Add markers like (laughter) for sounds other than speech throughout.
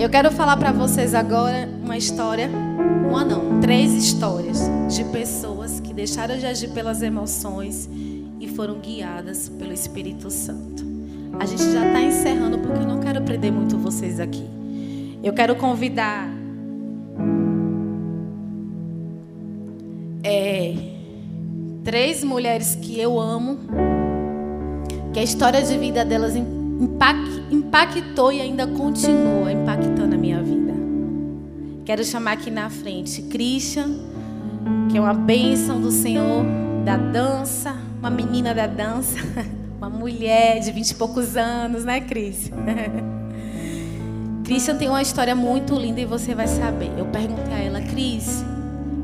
Eu quero falar para vocês agora uma história, uma não, três histórias de pessoas que deixaram de agir pelas emoções e foram guiadas pelo Espírito Santo. A gente já está encerrando porque eu não quero prender muito vocês aqui. Eu quero convidar é, três mulheres que eu amo, que a história de vida delas impactou e ainda continua impactando a minha vida. Quero chamar aqui na frente Christian, que é uma bênção do Senhor da dança, uma menina da dança, (laughs) uma mulher de vinte e poucos anos, né, Cris? (laughs) Christian tem uma história muito linda e você vai saber. Eu perguntei a ela, Cris,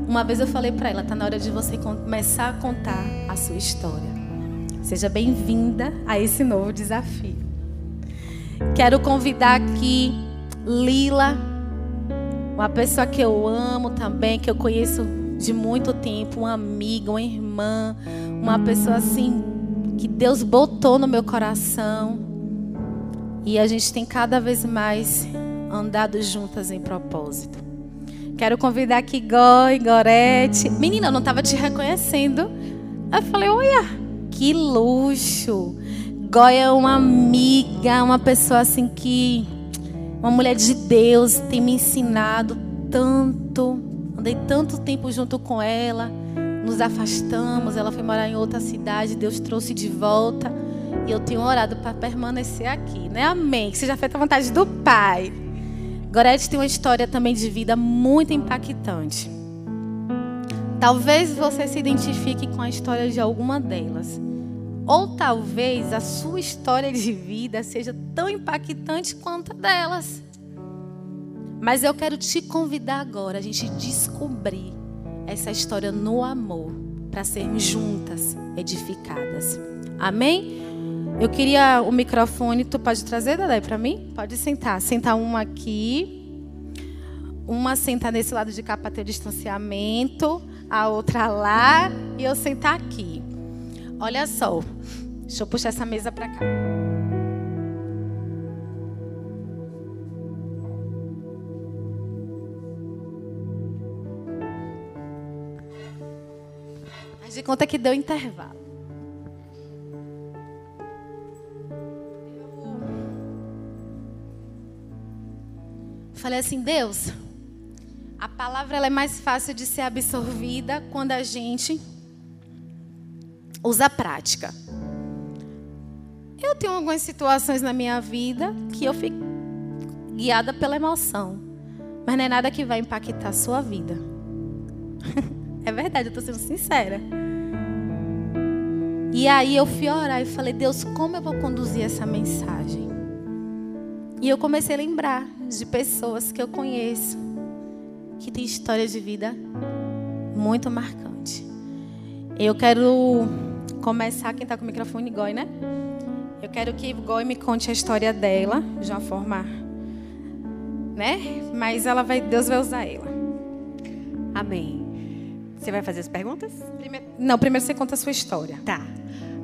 uma vez eu falei para ela, tá na hora de você começar a contar a sua história. Seja bem-vinda a esse novo desafio. Quero convidar aqui Lila, uma pessoa que eu amo também, que eu conheço de muito tempo, uma amiga, uma irmã, uma pessoa assim que Deus botou no meu coração. E a gente tem cada vez mais andado juntas em propósito. Quero convidar aqui Goi, Gorete. Menina, eu não estava te reconhecendo. Eu falei, olha, que luxo. Goia é uma amiga, uma pessoa assim que. Uma mulher de Deus, tem me ensinado tanto. Andei tanto tempo junto com ela. Nos afastamos, ela foi morar em outra cidade, Deus trouxe de volta. E eu tenho orado para permanecer aqui, né? Amém. Que seja feita a vontade do Pai. Gorete tem uma história também de vida muito impactante. Talvez você se identifique com a história de alguma delas. Ou talvez a sua história de vida seja tão impactante quanto a delas. Mas eu quero te convidar agora a gente descobrir essa história no amor, para sermos juntas edificadas. Amém? Eu queria o microfone, tu pode trazer, Dadé, para mim? Pode sentar. Sentar uma aqui. Uma sentar nesse lado de cá para ter distanciamento. A outra lá. E eu sentar aqui. Olha só. Deixa eu puxar essa mesa para cá. Faz de conta que deu intervalo. Falei assim, Deus, a palavra ela é mais fácil de ser absorvida quando a gente usa prática. Eu tenho algumas situações na minha vida que eu fico guiada pela emoção. Mas não é nada que vai impactar a sua vida. (laughs) é verdade, eu estou sendo sincera. E aí eu fui orar e falei, Deus, como eu vou conduzir essa mensagem? E eu comecei a lembrar de pessoas que eu conheço que têm história de vida muito marcante. Eu quero começar, quem está com o microfone, Goi, né? Eu quero que Goi me conte a história dela, de uma forma, né? Mas ela vai, Deus vai usar ela. Amém. Você vai fazer as perguntas? Primeiro, não, primeiro você conta a sua história. Tá.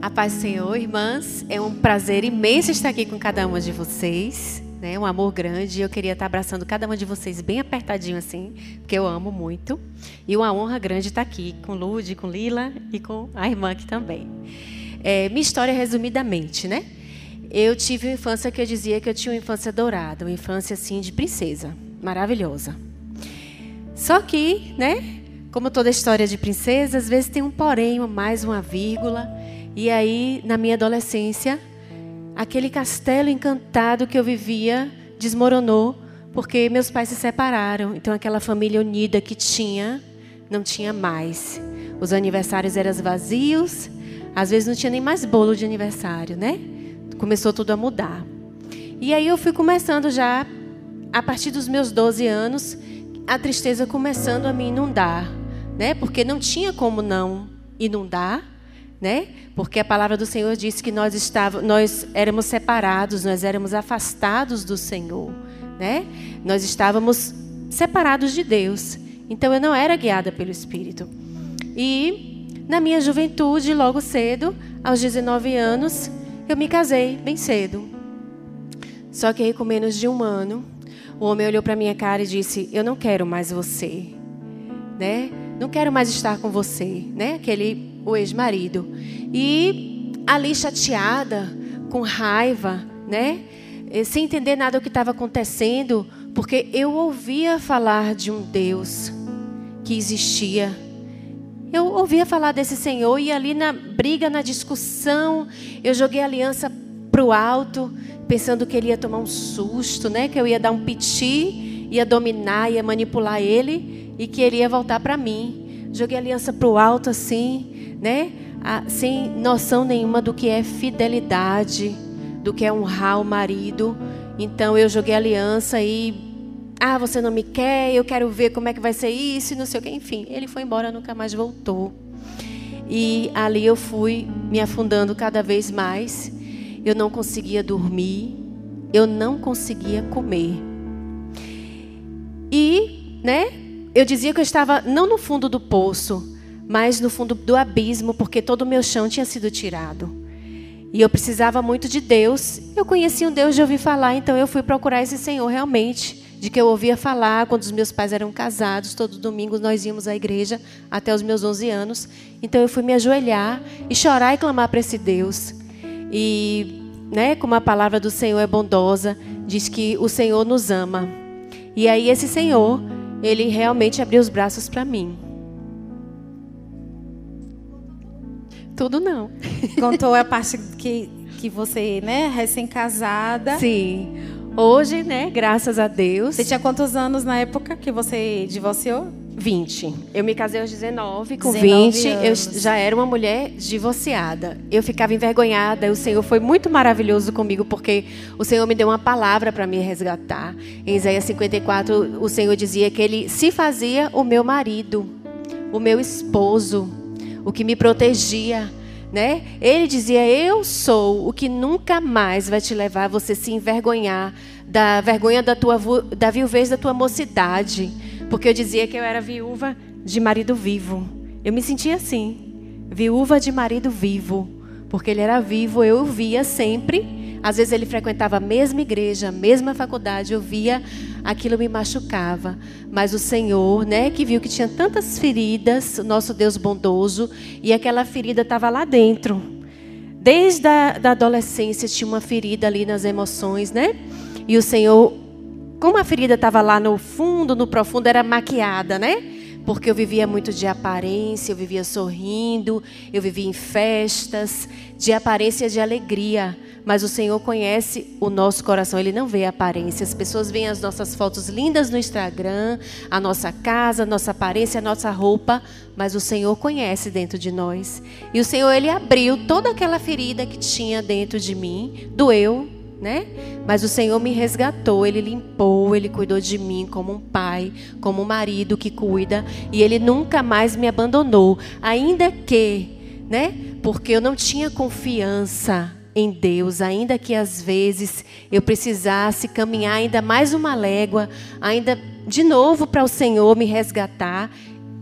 A paz do Senhor, irmãs. É um prazer imenso estar aqui com cada uma de vocês. Né? Um amor grande. Eu queria estar abraçando cada uma de vocês bem apertadinho assim, porque eu amo muito. E uma honra grande estar aqui com Lude, com Lila e com a irmã aqui também. É, minha história, resumidamente, né? Eu tive uma infância que eu dizia que eu tinha uma infância dourada, uma infância assim de princesa, maravilhosa. Só que, né? Como toda história de princesa, às vezes tem um porém, mais uma vírgula. E aí, na minha adolescência, aquele castelo encantado que eu vivia desmoronou porque meus pais se separaram. Então, aquela família unida que tinha, não tinha mais. Os aniversários eram vazios às vezes não tinha nem mais bolo de aniversário, né? Começou tudo a mudar. E aí eu fui começando já, a partir dos meus 12 anos, a tristeza começando a me inundar, né? Porque não tinha como não inundar, né? Porque a palavra do Senhor disse que nós estávamos, nós éramos separados, nós éramos afastados do Senhor, né? Nós estávamos separados de Deus. Então eu não era guiada pelo Espírito. E na minha juventude, logo cedo, aos 19 anos, eu me casei bem cedo. Só que aí, com menos de um ano, o homem olhou para minha cara e disse: "Eu não quero mais você", né? Não quero mais estar com você, né? Aquele o ex-marido. E ali chateada, com raiva, né? Sem entender nada do que estava acontecendo, porque eu ouvia falar de um Deus que existia. Eu ouvia falar desse Senhor e ali na briga, na discussão, eu joguei a aliança para o alto, pensando que ele ia tomar um susto, né? Que eu ia dar um piti, ia dominar, ia manipular ele e que ele ia voltar para mim. Joguei a aliança para o alto assim, né? Sem noção nenhuma do que é fidelidade, do que é honrar o marido. Então eu joguei aliança e ah, você não me quer, eu quero ver como é que vai ser isso e não sei o que. Enfim, ele foi embora, nunca mais voltou. E ali eu fui me afundando cada vez mais. Eu não conseguia dormir, eu não conseguia comer. E, né, eu dizia que eu estava não no fundo do poço, mas no fundo do abismo, porque todo o meu chão tinha sido tirado. E eu precisava muito de Deus. Eu conhecia um Deus de ouvir falar, então eu fui procurar esse Senhor realmente de que eu ouvia falar quando os meus pais eram casados, todo domingo nós íamos à igreja até os meus 11 anos. Então eu fui me ajoelhar e chorar e clamar para esse Deus. E, né, como a palavra do Senhor é bondosa, diz que o Senhor nos ama. E aí esse Senhor, ele realmente abriu os braços para mim. Tudo não. (laughs) Contou a parte que, que você, né, recém-casada. Sim. Hoje, né, graças a Deus. Você tinha quantos anos na época que você divorciou? 20. Eu me casei aos 19, com 19 20 anos. eu já era uma mulher divorciada. Eu ficava envergonhada, o Senhor foi muito maravilhoso comigo porque o Senhor me deu uma palavra para me resgatar. Em Isaías 54, o Senhor dizia que ele se fazia o meu marido, o meu esposo, o que me protegia né? Ele dizia: Eu sou o que nunca mais vai te levar a você se envergonhar da vergonha da tua da viuvez da tua mocidade, porque eu dizia que eu era viúva de marido vivo. Eu me sentia assim, viúva de marido vivo, porque ele era vivo, eu via sempre às vezes ele frequentava a mesma igreja, a mesma faculdade, eu via aquilo me machucava. Mas o Senhor, né, que viu que tinha tantas feridas, o nosso Deus bondoso, e aquela ferida estava lá dentro. Desde a da adolescência tinha uma ferida ali nas emoções, né? E o Senhor, como a ferida estava lá no fundo, no profundo, era maquiada, né? Porque eu vivia muito de aparência, eu vivia sorrindo, eu vivia em festas, de aparência de alegria. Mas o Senhor conhece o nosso coração, Ele não vê a aparência. As pessoas veem as nossas fotos lindas no Instagram, a nossa casa, a nossa aparência, a nossa roupa, mas o Senhor conhece dentro de nós. E o Senhor, Ele abriu toda aquela ferida que tinha dentro de mim, doeu, né? Mas o Senhor me resgatou, Ele limpou, Ele cuidou de mim como um pai, como um marido que cuida, e Ele nunca mais me abandonou, ainda que, né? Porque eu não tinha confiança em Deus, ainda que às vezes eu precisasse caminhar ainda mais uma légua, ainda de novo para o Senhor me resgatar,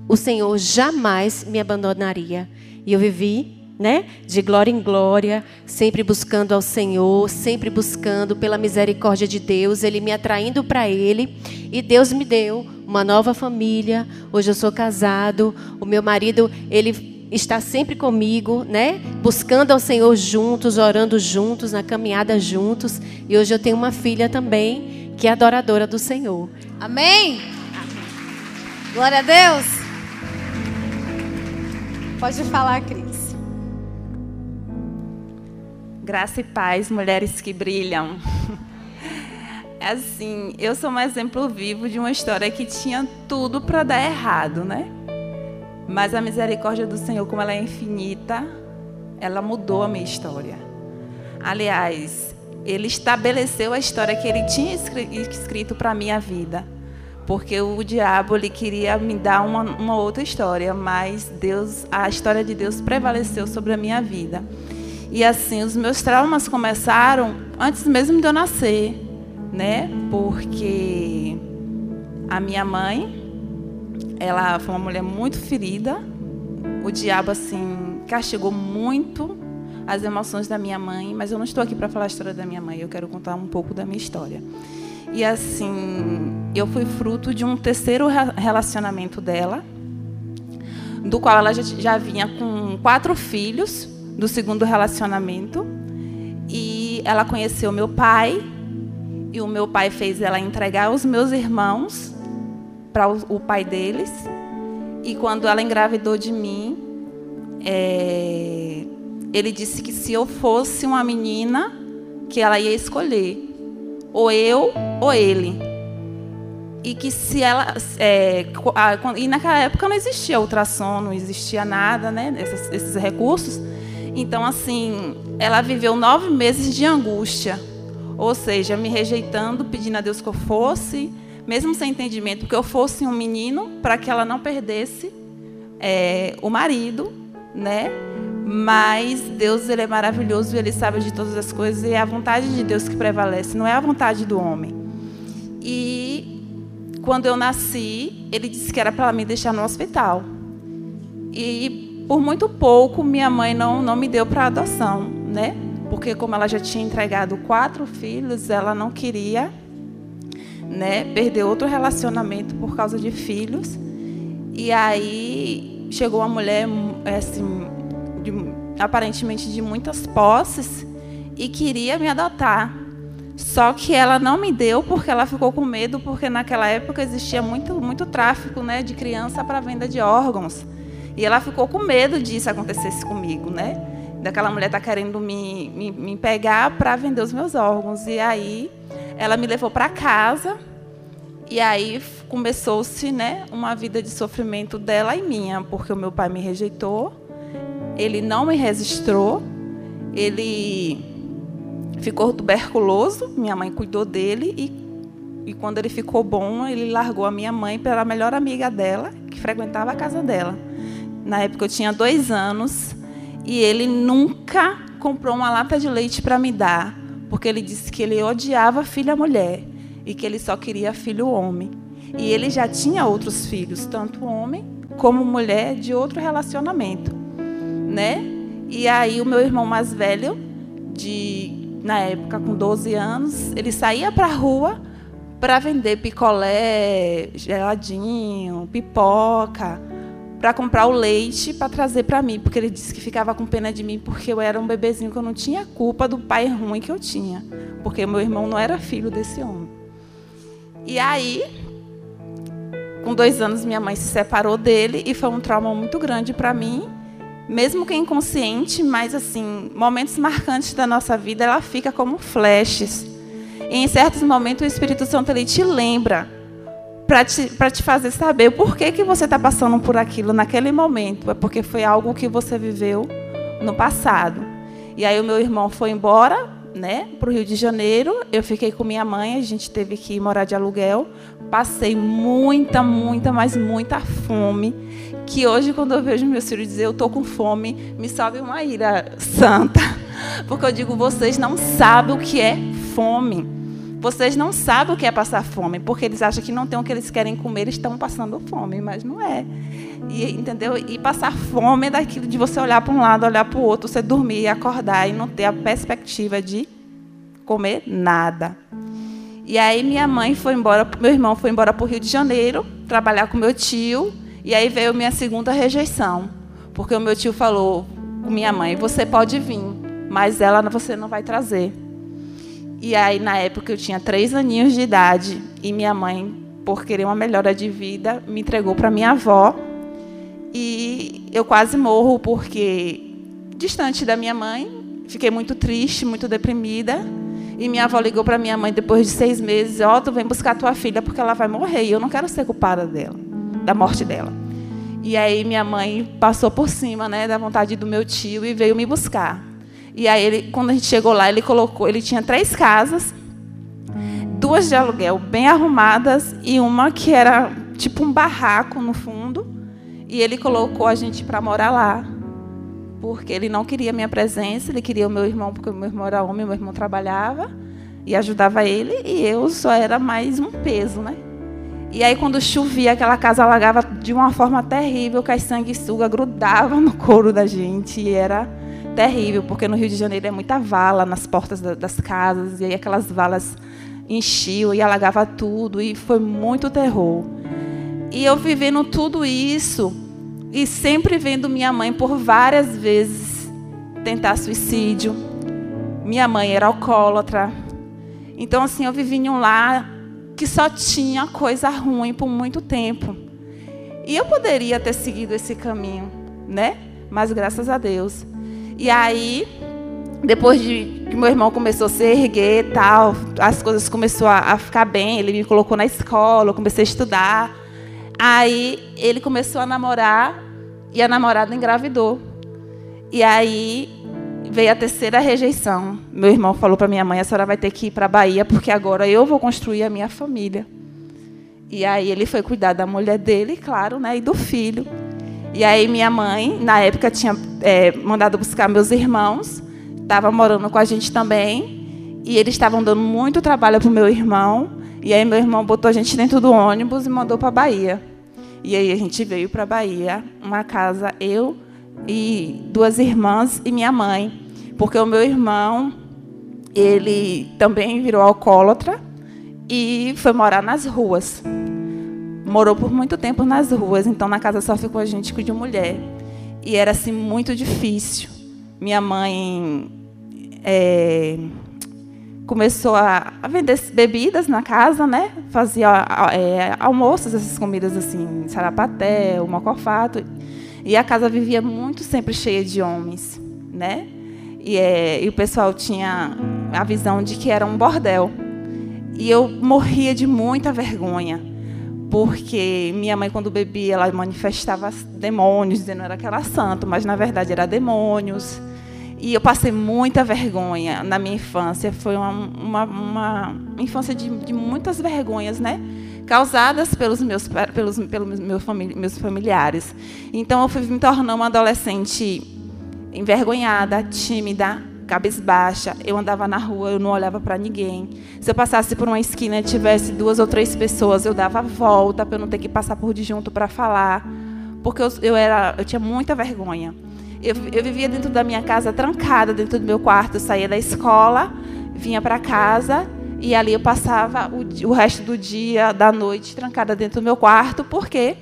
o Senhor jamais me abandonaria. E eu vivi né? De glória em glória, sempre buscando ao Senhor, sempre buscando pela misericórdia de Deus, Ele me atraindo para Ele. E Deus me deu uma nova família. Hoje eu sou casado. O meu marido, ele está sempre comigo, né? Buscando ao Senhor juntos, orando juntos, na caminhada juntos. E hoje eu tenho uma filha também que é adoradora do Senhor. Amém. Glória a Deus. Pode falar, Cris. Graça e paz, mulheres que brilham. É assim, eu sou um exemplo vivo de uma história que tinha tudo para dar errado, né? Mas a misericórdia do Senhor, como ela é infinita, ela mudou a minha história. Aliás, ele estabeleceu a história que ele tinha escrito para a minha vida. Porque o diabo ele queria me dar uma, uma outra história, mas Deus, a história de Deus prevaleceu sobre a minha vida. E assim, os meus traumas começaram antes mesmo de eu nascer, né? Porque a minha mãe, ela foi uma mulher muito ferida. O diabo assim castigou muito as emoções da minha mãe, mas eu não estou aqui para falar a história da minha mãe, eu quero contar um pouco da minha história. E assim, eu fui fruto de um terceiro relacionamento dela, do qual ela já, vinha com quatro filhos do segundo relacionamento. E ela conheceu meu pai, e o meu pai fez ela entregar os meus irmãos para o, pai deles. E quando ela engravidou de mim, é, ele disse que se eu fosse uma menina, que ela ia escolher ou eu ou ele. E que se ela. É, e naquela época não existia ultrassom, não existia nada, né? Esses, esses recursos. Então, assim, ela viveu nove meses de angústia. Ou seja, me rejeitando, pedindo a Deus que eu fosse, mesmo sem entendimento, que eu fosse um menino, para que ela não perdesse é, o marido, né? Mas Deus ele é maravilhoso e ele sabe de todas as coisas e é a vontade de Deus que prevalece, não é a vontade do homem. E quando eu nasci, ele disse que era para me deixar no hospital. E por muito pouco minha mãe não não me deu para adoção, né? Porque como ela já tinha entregado quatro filhos, ela não queria, né, perder outro relacionamento por causa de filhos. E aí chegou uma mulher assim de, aparentemente de muitas posses, e queria me adotar. Só que ela não me deu porque ela ficou com medo, porque naquela época existia muito, muito tráfico né, de criança para venda de órgãos. E ela ficou com medo disso acontecesse comigo, né? Daquela mulher tá querendo me, me, me pegar para vender os meus órgãos. E aí ela me levou para casa. E aí começou-se né, uma vida de sofrimento dela e minha, porque o meu pai me rejeitou ele não me registrou, ele ficou tuberculoso, minha mãe cuidou dele e, e quando ele ficou bom, ele largou a minha mãe pela melhor amiga dela, que frequentava a casa dela. Na época eu tinha dois anos e ele nunca comprou uma lata de leite para me dar, porque ele disse que ele odiava filha mulher e que ele só queria filho homem. E ele já tinha outros filhos, tanto homem como mulher, de outro relacionamento né? E aí o meu irmão mais velho, de na época com 12 anos, ele saía para a rua para vender picolé, geladinho, pipoca, para comprar o leite para trazer para mim, porque ele disse que ficava com pena de mim porque eu era um bebezinho que eu não tinha culpa do pai ruim que eu tinha, porque meu irmão não era filho desse homem. E aí, com dois anos, minha mãe se separou dele e foi um trauma muito grande para mim mesmo que inconsciente, mas assim, momentos marcantes da nossa vida, ela fica como flashes. E em certos momentos o Espírito Santo ele te lembra para te, te fazer saber por que, que você está passando por aquilo naquele momento. É porque foi algo que você viveu no passado. E aí o meu irmão foi embora, né, para o Rio de Janeiro. Eu fiquei com minha mãe, a gente teve que morar de aluguel. Passei muita, muita, mas muita fome que hoje, quando eu vejo meus filhos dizer eu estou com fome, me sobe uma ira santa. (laughs) Porque eu digo, vocês não sabem o que é fome. Vocês não sabem o que é passar fome, porque eles acham que não tem o que eles querem comer, eles estão passando fome, mas não é. E, entendeu? E passar fome é daquilo de você olhar para um lado, olhar para o outro, você dormir, acordar e não ter a perspectiva de comer nada. E aí minha mãe foi embora, meu irmão foi embora para o Rio de Janeiro, trabalhar com meu tio, e aí veio minha segunda rejeição, porque o meu tio falou com minha mãe: você pode vir, mas ela você não vai trazer. E aí na época eu tinha três aninhos de idade e minha mãe, por querer uma melhora de vida, me entregou para minha avó. E eu quase morro porque distante da minha mãe, fiquei muito triste, muito deprimida. E minha avó ligou para minha mãe depois de seis meses: Ó, oh, tu vem buscar tua filha porque ela vai morrer. E eu não quero ser culpada dela da morte dela. E aí minha mãe passou por cima, né, da vontade do meu tio e veio me buscar. E aí ele, quando a gente chegou lá, ele colocou, ele tinha três casas, duas de aluguel bem arrumadas e uma que era tipo um barraco no fundo. E ele colocou a gente para morar lá, porque ele não queria minha presença, ele queria o meu irmão, porque o meu irmão era homem, meu irmão trabalhava e ajudava ele, e eu só era mais um peso, né? E aí, quando chovia, aquela casa alagava de uma forma terrível, que as sanguessugas grudavam no couro da gente. E era terrível, porque no Rio de Janeiro é muita vala nas portas das casas, e aí aquelas valas enchiam e alagava tudo e foi muito terror. E eu vivendo tudo isso e sempre vendo minha mãe por várias vezes tentar suicídio. Minha mãe era alcoólatra. Então assim, eu vivi em um lar que só tinha coisa ruim por muito tempo. E eu poderia ter seguido esse caminho, né? Mas graças a Deus. E aí, depois de que meu irmão começou a se erguer tal, as coisas começaram a, a ficar bem, ele me colocou na escola, eu comecei a estudar. Aí ele começou a namorar e a namorada engravidou. E aí veio a terceira rejeição. Meu irmão falou para minha mãe: a senhora vai ter que ir para a Bahia, porque agora eu vou construir a minha família. E aí ele foi cuidar da mulher dele, claro, né, e do filho. E aí minha mãe, na época, tinha é, mandado buscar meus irmãos, estava morando com a gente também, e eles estavam dando muito trabalho para o meu irmão. E aí meu irmão botou a gente dentro do ônibus e mandou para a Bahia. E aí a gente veio para a Bahia, uma casa, eu e duas irmãs e minha mãe, porque o meu irmão, ele também virou alcoólatra e foi morar nas ruas. Morou por muito tempo nas ruas, então na casa só ficou a gente de mulher. E era assim muito difícil. Minha mãe é, começou a, vender bebidas na casa, né? Fazia é, almoços, essas comidas assim, sarapaté, o mocofato. E a casa vivia muito sempre cheia de homens, né? E, é, e o pessoal tinha a visão de que era um bordel. E eu morria de muita vergonha, porque minha mãe, quando bebia, ela manifestava demônios, dizendo que era aquela santa, mas na verdade era demônios. E eu passei muita vergonha na minha infância. Foi uma, uma, uma infância de, de, muitas vergonhas, né? Causadas pelos meus, pelos, pelos meus, meus familiares. Então eu fui me tornando uma adolescente envergonhada, tímida, cabisbaixa. Eu andava na rua, eu não olhava para ninguém. Se eu passasse por uma esquina e tivesse duas ou três pessoas, eu dava a volta para eu não ter que passar por de junto para falar, porque eu, eu, era, eu tinha muita vergonha. Eu, eu vivia dentro da minha casa, trancada dentro do meu quarto. Eu saía da escola, vinha para casa e ali eu passava o, o resto do dia, da noite, trancada dentro do meu quarto, porque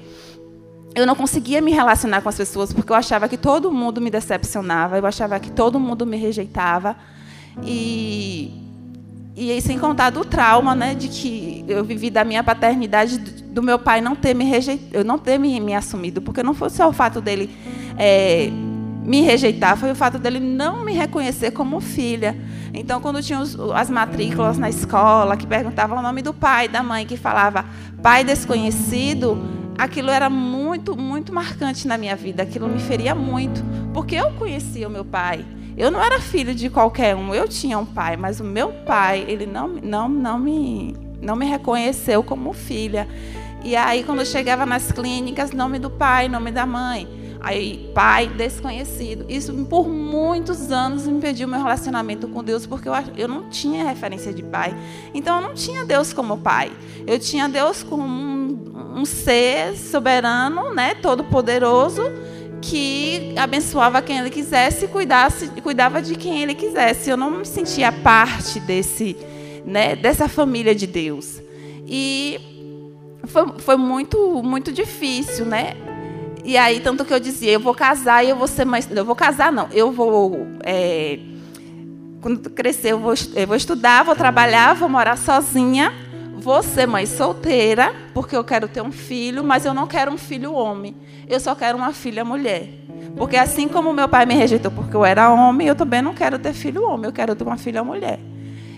eu não conseguia me relacionar com as pessoas porque eu achava que todo mundo me decepcionava, eu achava que todo mundo me rejeitava. E e aí, sem contar do trauma, né, de que eu vivi da minha paternidade, do meu pai não ter me rejeitado, não ter me, me assumido, porque não foi só o fato dele é, me rejeitar, foi o fato dele não me reconhecer como filha. Então, quando tinha os, as matrículas na escola que perguntavam o nome do pai, da mãe, que falava pai desconhecido, aquilo era muito, muito marcante na minha vida. Aquilo me feria muito, porque eu conhecia o meu pai. Eu não era filho de qualquer um. Eu tinha um pai, mas o meu pai, ele não, não, não me, não me reconheceu como filha. E aí, quando eu chegava nas clínicas, nome do pai, nome da mãe. Aí, pai desconhecido. Isso por muitos anos impediu meu relacionamento com Deus, porque eu, eu não tinha referência de pai. Então, eu não tinha Deus como pai. Eu tinha Deus como um um ser soberano, né, todo poderoso, que abençoava quem ele quisesse e cuidasse, cuidava de quem ele quisesse. Eu não me sentia parte desse, né, dessa família de Deus. E foi, foi muito, muito difícil, né? E aí, tanto que eu dizia, eu vou casar e eu vou ser mãe. Eu vou casar, não. Eu vou. É, quando crescer, eu vou, eu vou estudar, vou trabalhar, vou morar sozinha vou ser mãe solteira, porque eu quero ter um filho, mas eu não quero um filho homem. Eu só quero uma filha mulher. Porque assim como meu pai me rejeitou porque eu era homem, eu também não quero ter filho homem, eu quero ter uma filha mulher.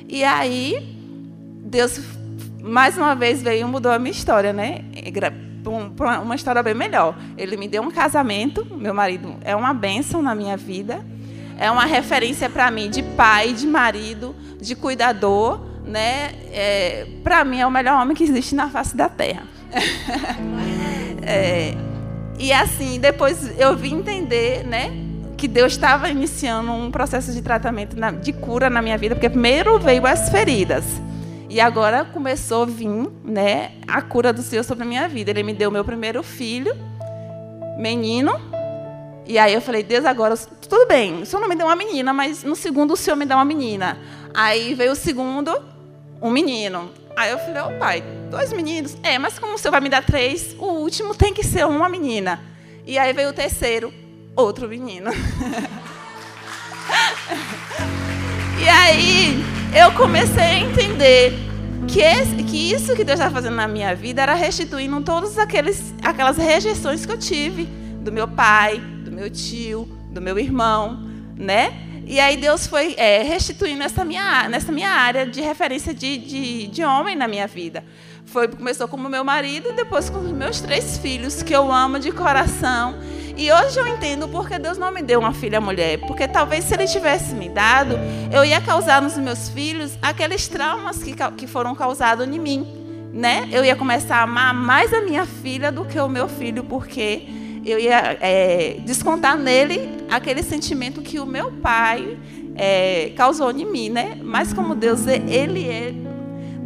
E aí, Deus mais uma vez veio e mudou a minha história, né? Para uma história bem melhor. Ele me deu um casamento, meu marido é uma bênção na minha vida, é uma referência para mim de pai, de marido, de cuidador né? É, para mim é o melhor homem que existe na face da terra. (laughs) é, e assim, depois eu vim entender, né? Que Deus estava iniciando um processo de tratamento, de cura na minha vida, porque primeiro veio as feridas. E agora começou a vir né, a cura do Senhor sobre a minha vida. Ele me deu meu primeiro filho, menino. E aí eu falei, Deus, agora, tudo bem, o Senhor não me deu uma menina, mas no segundo o Senhor me dá uma menina. Aí veio o segundo, um menino. Aí eu falei, ô oh, pai, dois meninos? É, mas como o senhor vai me dar três, o último tem que ser uma menina. E aí veio o terceiro, outro menino. (laughs) e aí eu comecei a entender que, esse, que isso que Deus estava fazendo na minha vida era restituindo todas aqueles, aquelas rejeições que eu tive do meu pai, do meu tio, do meu irmão, né? E aí Deus foi é, restituindo essa minha, nessa minha área de referência de, de, de homem na minha vida. Foi, começou com o meu marido e depois com os meus três filhos, que eu amo de coração. E hoje eu entendo porque Deus não me deu uma filha mulher. Porque talvez se Ele tivesse me dado, eu ia causar nos meus filhos aqueles traumas que, que foram causados em mim. Né? Eu ia começar a amar mais a minha filha do que o meu filho, porque eu ia é, descontar nele aquele sentimento que o meu pai é, causou em mim, né? Mas como Deus, ele é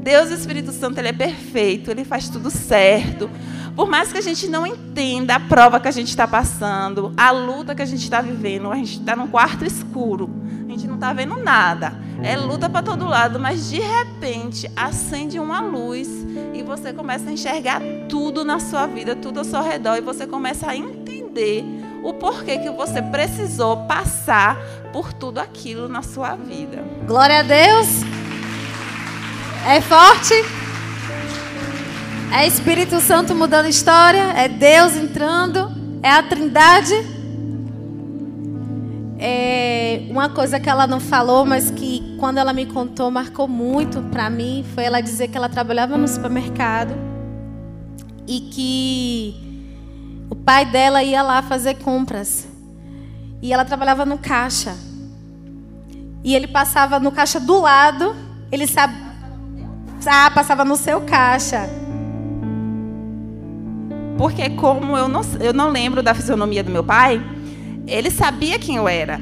Deus, o Espírito Santo, ele é perfeito, ele faz tudo certo. Por mais que a gente não entenda a prova que a gente está passando, a luta que a gente está vivendo, a gente está num quarto escuro, a gente não está vendo nada. É luta para todo lado, mas de repente acende uma luz e você começa a enxergar tudo na sua vida, tudo ao seu redor, e você começa a entender o porquê que você precisou passar por tudo aquilo na sua vida. Glória a Deus. É forte. É Espírito Santo mudando história, é Deus entrando, é a Trindade. É uma coisa que ela não falou, mas que quando ela me contou marcou muito para mim, foi ela dizer que ela trabalhava no supermercado e que o pai dela ia lá fazer compras. E ela trabalhava no caixa. E ele passava no caixa do lado, ele sabe, ah, passava no seu caixa. Porque como eu não, eu não lembro da fisionomia do meu pai, ele sabia quem eu era.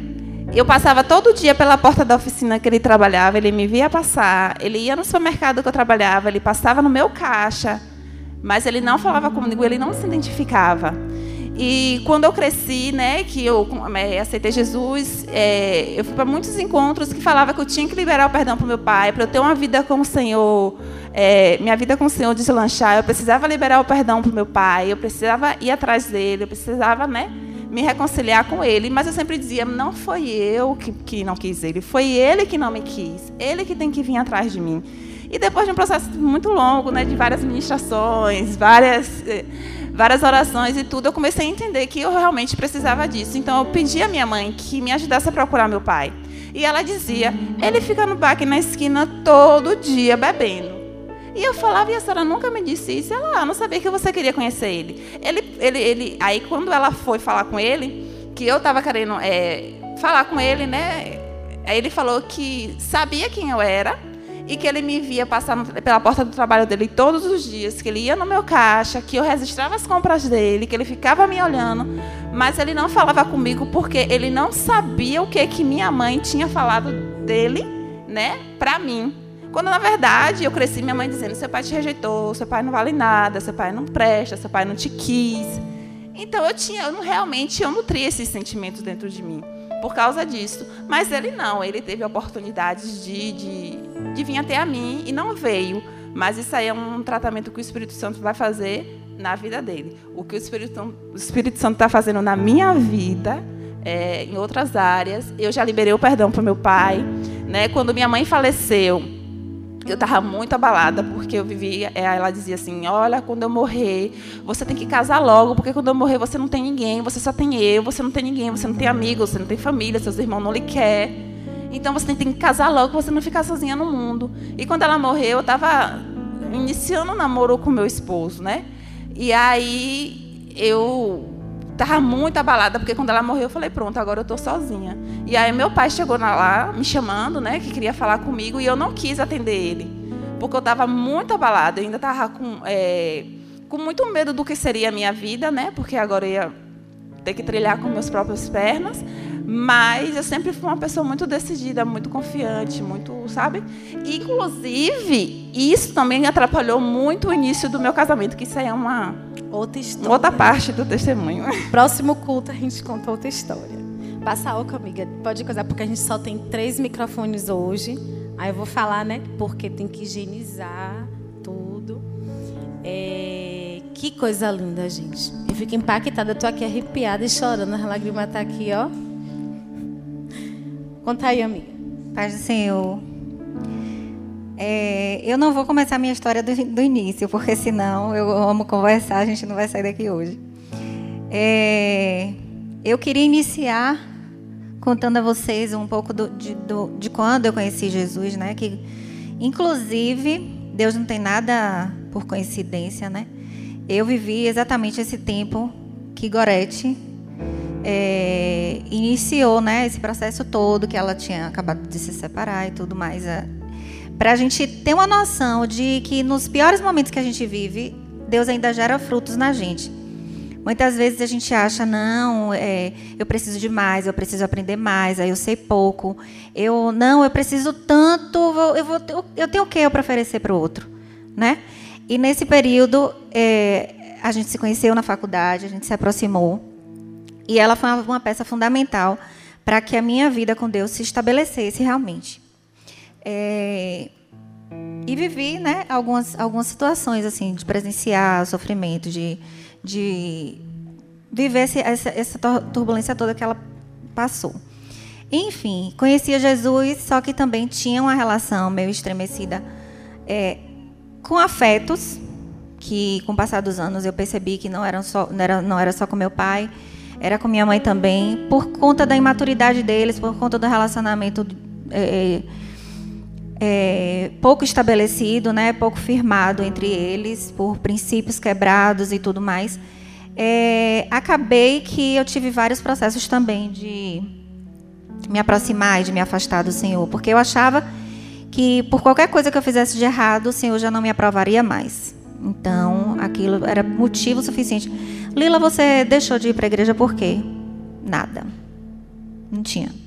Eu passava todo dia pela porta da oficina que ele trabalhava, ele me via passar, ele ia no supermercado que eu trabalhava, ele passava no meu caixa, mas ele não falava comigo, ele não se identificava. E quando eu cresci, né, que eu é, aceitei Jesus, é, eu fui para muitos encontros que falava que eu tinha que liberar o perdão para o meu pai, para eu ter uma vida com o Senhor, é, minha vida com o Senhor deslanchar. Eu precisava liberar o perdão para o meu pai, eu precisava ir atrás dele, eu precisava, né, me reconciliar com ele. Mas eu sempre dizia, não foi eu que, que não quis ele, foi ele que não me quis, ele que tem que vir atrás de mim. E depois de um processo muito longo, né, de várias ministrações, várias eh, várias orações e tudo, eu comecei a entender que eu realmente precisava disso. Então eu pedi à minha mãe que me ajudasse a procurar meu pai. E ela dizia: ele fica no bar aqui na esquina todo dia bebendo. E eu falava, e a senhora nunca me disse isso. Ela, ah, não sabia que você queria conhecer ele. Ele, ele, ele. Aí quando ela foi falar com ele, que eu estava querendo é, falar com ele, né? Aí ele falou que sabia quem eu era e que ele me via passar pela porta do trabalho dele todos os dias, que ele ia no meu caixa, que eu registrava as compras dele, que ele ficava me olhando, mas ele não falava comigo porque ele não sabia o que que minha mãe tinha falado dele, né, para mim. Quando na verdade eu cresci minha mãe dizendo: "Seu pai te rejeitou, seu pai não vale nada, seu pai não presta, seu pai não te quis". Então eu tinha, eu realmente eu nutria esses sentimentos dentro de mim por causa disso. Mas ele não, ele teve oportunidades de, de, de vir até a mim e não veio. Mas isso aí é um tratamento que o Espírito Santo vai fazer na vida dele. O que o Espírito, o Espírito Santo está fazendo na minha vida, é, em outras áreas. Eu já liberei o perdão para meu pai. Né? Quando minha mãe faleceu, eu estava muito abalada porque eu vivia. É, ela dizia assim: Olha, quando eu morrer, você tem que casar logo, porque quando eu morrer você não tem ninguém, você só tem eu, você não tem ninguém, você não tem amigos, você não tem família, seus irmãos não lhe querem. Então você tem que casar logo para você não ficar sozinha no mundo. E quando ela morreu, eu estava iniciando um namoro com meu esposo, né? E aí eu Tava muito abalada, porque quando ela morreu, eu falei, pronto, agora eu tô sozinha. E aí meu pai chegou lá, me chamando, né, que queria falar comigo, e eu não quis atender ele. Porque eu estava muito abalada, eu ainda estava com, é, com muito medo do que seria a minha vida, né, porque agora eu ia ter que trilhar com meus próprias pernas. Mas eu sempre fui uma pessoa muito decidida, muito confiante, muito, sabe? Inclusive, isso também atrapalhou muito o início do meu casamento, que isso aí é uma outra história. Outra parte do testemunho. (laughs) Próximo culto a gente conta outra história. Passa a oca, amiga. Pode coisar, porque a gente só tem três microfones hoje. Aí eu vou falar, né? Porque tem que higienizar tudo. É... Que coisa linda, gente. Eu fico impactada, eu tô aqui arrepiada e chorando, a lágrima tá aqui, ó. Conta aí, amiga. Paz do Senhor. É, eu não vou começar a minha história do, do, início, porque senão eu amo conversar, a gente não vai sair daqui hoje. É, eu queria iniciar contando a vocês um pouco do, de, do, de quando eu conheci Jesus, né? Que, inclusive, Deus não tem nada por coincidência, né? Eu vivi exatamente esse tempo que Gorete é, iniciou, né? Esse processo todo que ela tinha acabado de se separar e tudo mais. Para a gente ter uma noção de que nos piores momentos que a gente vive, Deus ainda gera frutos na gente. Muitas vezes a gente acha, não, é, eu preciso de mais, eu preciso aprender mais, aí eu sei pouco. Eu não, eu preciso tanto, eu, vou, eu tenho o que para oferecer para o outro, né? E nesse período é, a gente se conheceu na faculdade, a gente se aproximou e ela foi uma, uma peça fundamental para que a minha vida com Deus se estabelecesse realmente. É, e vivi, né, algumas algumas situações assim de presenciar sofrimento, de de viver essa, essa turbulência toda que ela passou. Enfim, conhecia Jesus, só que também tinha uma relação meio estremecida é, com afetos, que com o passar dos anos eu percebi que não, eram só, não, era, não era só com meu pai, era com minha mãe também, por conta da imaturidade deles, por conta do relacionamento é, é, pouco estabelecido, né, pouco firmado entre eles, por princípios quebrados e tudo mais, é, acabei que eu tive vários processos também de me aproximar e de me afastar do Senhor, porque eu achava que por qualquer coisa que eu fizesse de errado, o Senhor já não me aprovaria mais. Então, aquilo era motivo suficiente. Lila, você deixou de ir para a igreja por quê? Nada. Não tinha.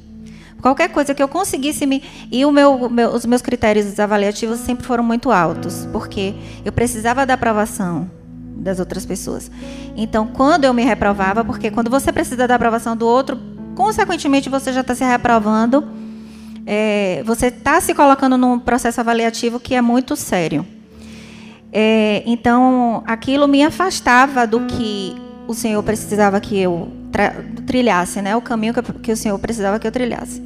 Qualquer coisa que eu conseguisse me. E meu, meu, os meus critérios avaliativos sempre foram muito altos, porque eu precisava da aprovação das outras pessoas. Então, quando eu me reprovava, porque quando você precisa da aprovação do outro, consequentemente você já está se reprovando, é, você está se colocando num processo avaliativo que é muito sério. É, então, aquilo me afastava do que o Senhor precisava que eu trilhasse, né? O caminho que, que, o Senhor precisava que eu trilhasse.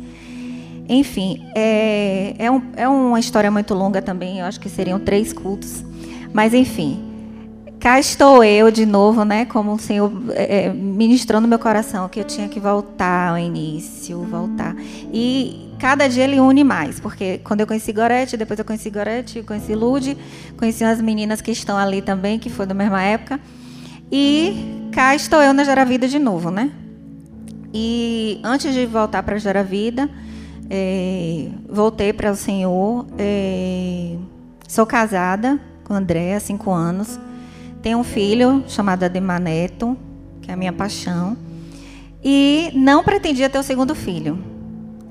Enfim, é, é, um, é uma história muito longa também. Eu acho que seriam três cultos. Mas, enfim, cá estou eu de novo, né? Como o Senhor é, é, ministrou no meu coração que eu tinha que voltar ao início, voltar. E cada dia ele une mais, porque quando eu conheci Gorete, depois eu conheci Gorete, conheci Lude, conheci as meninas que estão ali também, que foi da mesma época. E cá estou eu na Gera Vida de novo, né? E antes de voltar para a Gera Vida, é, voltei para o Senhor. É, sou casada com André há cinco anos. Tenho um filho chamado Ademar Neto, que é a minha paixão. E não pretendia ter o segundo filho.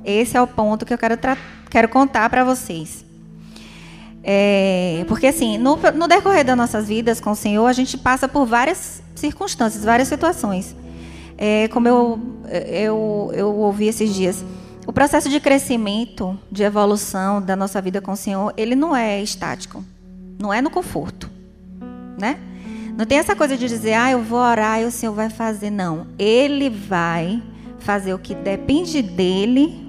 Esse é o ponto que eu quero, quero contar para vocês. É, porque assim, no, no, decorrer das nossas vidas com o Senhor, a gente passa por várias circunstâncias, várias situações. É, como eu, eu, eu ouvi esses dias, o processo de crescimento, de evolução da nossa vida com o Senhor, ele não é estático, não é no conforto, né? Não tem essa coisa de dizer, ah, eu vou orar e o Senhor vai fazer. Não. Ele vai fazer o que depende dele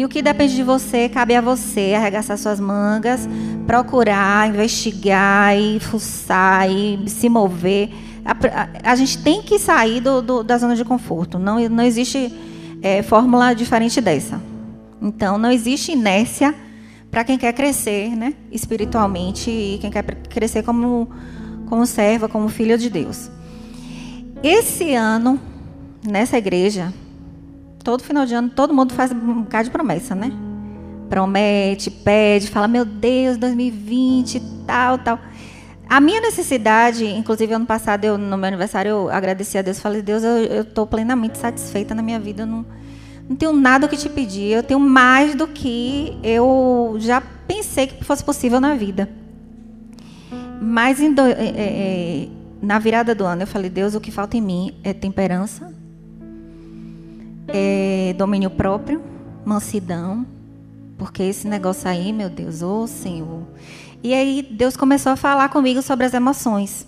e o que depende de você, cabe a você arregaçar suas mangas, procurar, investigar e fuçar e se mover. A, a, a gente tem que sair do, do, da zona de conforto. Não, não existe é, fórmula diferente dessa. Então, não existe inércia para quem quer crescer né, espiritualmente e quem quer crescer como, como serva, como filho de Deus. Esse ano, nessa igreja, todo final de ano, todo mundo faz um bocado de promessa, né? Promete, pede, fala, meu Deus, 2020, tal, tal. A minha necessidade, inclusive ano passado, eu, no meu aniversário, eu agradeci a Deus, falei, Deus, eu estou plenamente satisfeita na minha vida, eu não, não tenho nada que te pedir, eu tenho mais do que eu já pensei que fosse possível na vida. Mas do, é, é, é, na virada do ano, eu falei, Deus, o que falta em mim é temperança, é domínio próprio, mansidão, Porque esse negócio aí, meu Deus, ô oh, Senhor. E aí Deus começou a falar comigo sobre as emoções.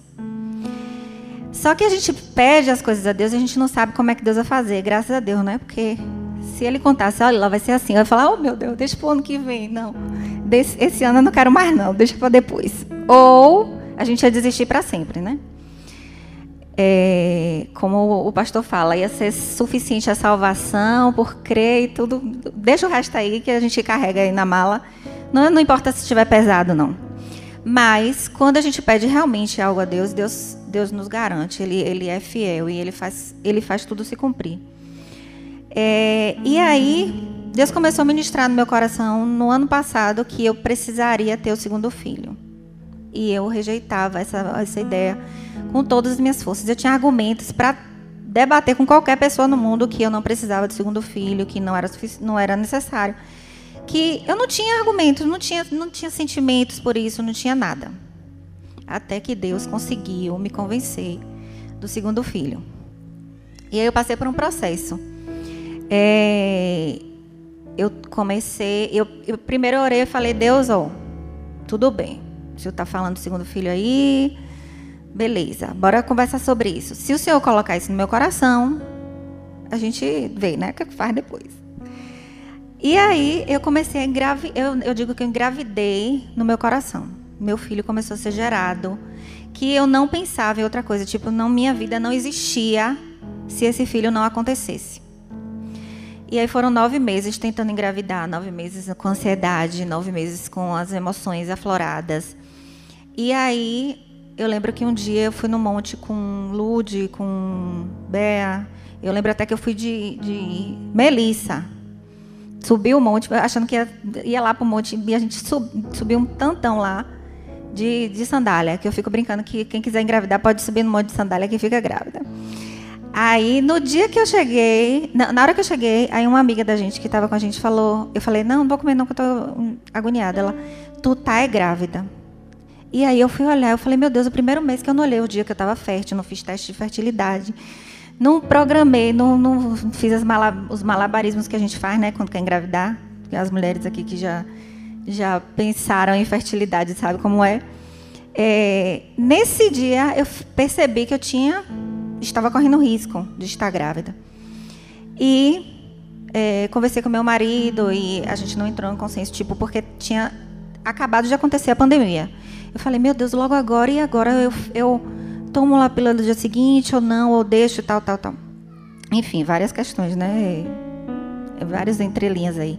Só que a gente pede as coisas a Deus e a gente não sabe como é que Deus vai fazer, graças a Deus, né? Porque se ele contasse, olha, lá vai ser assim, eu ia falar, oh meu Deus, deixa pro ano que vem. Não, esse ano eu não quero mais não, deixa para depois. Ou a gente ia desistir para sempre, né? É, como o pastor fala, ia ser suficiente a salvação por crer e tudo. Deixa o resto aí que a gente carrega aí na mala. Não, não importa se estiver pesado, não. Mas quando a gente pede realmente algo a Deus, Deus, Deus nos garante. Ele, ele é fiel e ele faz, ele faz tudo se cumprir. É, e aí Deus começou a ministrar no meu coração no ano passado que eu precisaria ter o segundo filho. E eu rejeitava essa, essa ideia com todas as minhas forças. Eu tinha argumentos para debater com qualquer pessoa no mundo que eu não precisava de segundo filho, que não era, não era necessário. Que eu não tinha argumentos, não tinha, não tinha sentimentos por isso, não tinha nada. Até que Deus conseguiu me convencer do segundo filho. E aí eu passei por um processo. É, eu comecei, eu, eu primeiro orei e falei, Deus, ó, tudo bem. O senhor está falando do segundo filho aí, beleza, bora conversar sobre isso. Se o senhor colocar isso no meu coração, a gente vê, né, o que faz depois. E aí eu comecei a engravidar, eu, eu digo que eu engravidei no meu coração. Meu filho começou a ser gerado, que eu não pensava em outra coisa, tipo, não minha vida não existia se esse filho não acontecesse. E aí foram nove meses tentando engravidar, nove meses com ansiedade, nove meses com as emoções afloradas. E aí eu lembro que um dia eu fui no monte com Lude, com Bea. Eu lembro até que eu fui de, de Melissa. Subi o monte, achando que ia, ia lá para o monte. E a gente sub, subiu um tantão lá de, de sandália. Que eu fico brincando que quem quiser engravidar pode subir no monte de sandália que fica grávida. Aí, no dia que eu cheguei, na, hora que eu cheguei, aí uma amiga da gente que estava com a gente falou, eu falei, não, não vou comer não, que eu tô agoniada. Ela, tu tá é grávida. E aí eu fui olhar, eu falei, meu Deus, o primeiro mês que eu não olhei o dia que eu estava fértil, não fiz teste de fertilidade, não programei, não, não fiz mala, os malabarismos que a gente faz, né, quando quer engravidar. As mulheres aqui que já, já pensaram em fertilidade, sabe como é. é nesse dia eu percebi que eu tinha estava correndo risco de estar grávida. E é, conversei com meu marido e a gente não entrou em consenso, tipo, porque tinha acabado de acontecer a pandemia. Eu falei, meu Deus, logo agora e agora eu, eu tomo lá a pílula do dia seguinte ou não, ou deixo tal, tal, tal. Enfim, várias questões, né? Várias entrelinhas aí.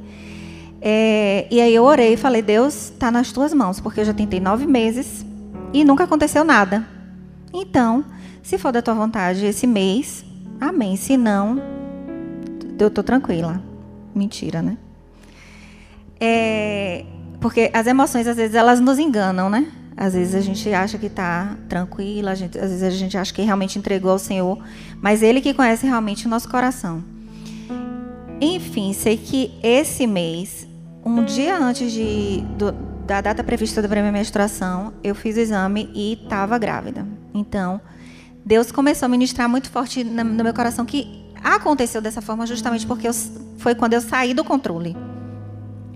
É, e aí eu orei e falei, Deus, está nas tuas mãos, porque eu já tentei nove meses e nunca aconteceu nada. Então, se for da tua vontade esse mês, amém. Se não, eu tô tranquila. Mentira, né? É, porque as emoções, às vezes, elas nos enganam, né? Às vezes a gente acha que está tranquila, às vezes a gente acha que realmente entregou ao Senhor, mas Ele que conhece realmente o nosso coração. Enfim, sei que esse mês, um dia antes de, do, da data prevista da minha menstruação, eu fiz o exame e estava grávida. Então, Deus começou a ministrar muito forte no meu coração que aconteceu dessa forma justamente porque eu, foi quando eu saí do controle.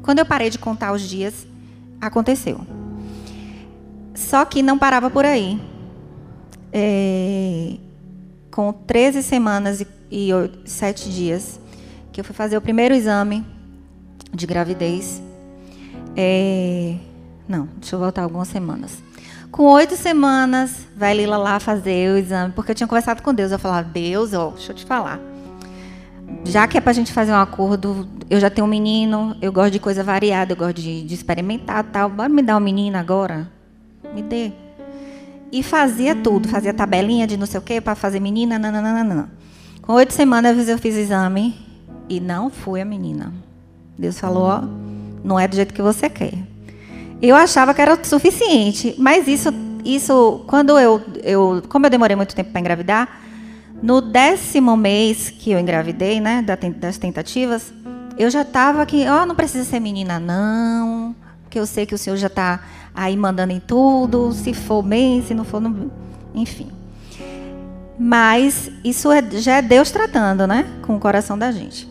Quando eu parei de contar os dias, aconteceu. Só que não parava por aí. É, com 13 semanas e, e 7 dias, que eu fui fazer o primeiro exame de gravidez. É, não, deixa eu voltar algumas semanas. Com oito semanas, vai Lila lá fazer o exame, porque eu tinha conversado com Deus. Eu falava, Deus, ó, deixa eu te falar. Já que é pra gente fazer um acordo, eu já tenho um menino, eu gosto de coisa variada, eu gosto de, de experimentar tal. Bora me dar um menino agora? Me dê. E fazia tudo, fazia tabelinha de não sei o quê para fazer menina, nananana. Com oito semanas eu fiz o exame e não foi a menina. Deus falou, ó, não é do jeito que você quer. Eu achava que era suficiente, mas isso, isso quando eu, eu como eu demorei muito tempo para engravidar, no décimo mês que eu engravidei, né, das tentativas, eu já estava aqui, ó, oh, não precisa ser menina não, porque eu sei que o senhor já está aí mandando em tudo, se for bem, se não for, não... enfim. Mas isso é, já é Deus tratando, né, com o coração da gente.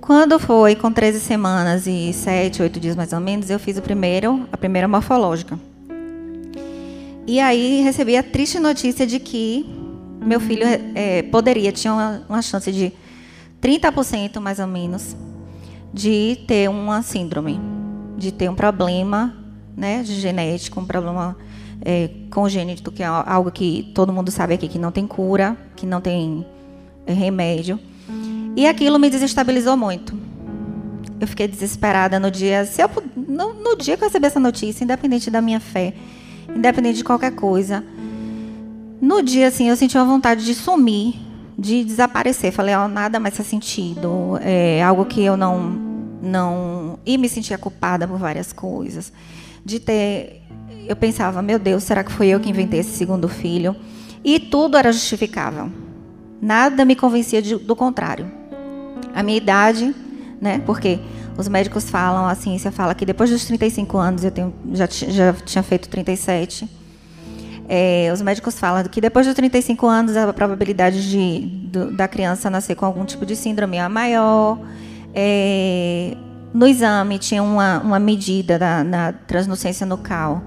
Quando foi com 13 semanas e 7, 8 dias mais ou menos, eu fiz o primeiro, a primeira morfológica. E aí recebi a triste notícia de que meu filho é, poderia, tinha uma, uma chance de 30% mais ou menos, de ter uma síndrome, de ter um problema né, de genético, um problema é, congênito, que é algo que todo mundo sabe aqui que não tem cura, que não tem é, remédio. E aquilo me desestabilizou muito. Eu fiquei desesperada no dia, se eu, no, no dia que eu recebi essa notícia, independente da minha fé, independente de qualquer coisa. No dia, assim, eu senti uma vontade de sumir, de desaparecer. Falei, ó, oh, nada mais faz sentido. É algo que eu não, não. E me sentia culpada por várias coisas. De ter. Eu pensava, meu Deus, será que foi eu que inventei esse segundo filho? E tudo era justificável. Nada me convencia de, do contrário a minha idade, né? Porque os médicos falam, a ciência fala que depois dos 35 anos, eu tenho, já, já tinha feito 37. É, os médicos falam que depois dos 35 anos a probabilidade de, do, da criança nascer com algum tipo de síndrome é maior. É, no exame tinha uma, uma medida da, na translucência nucal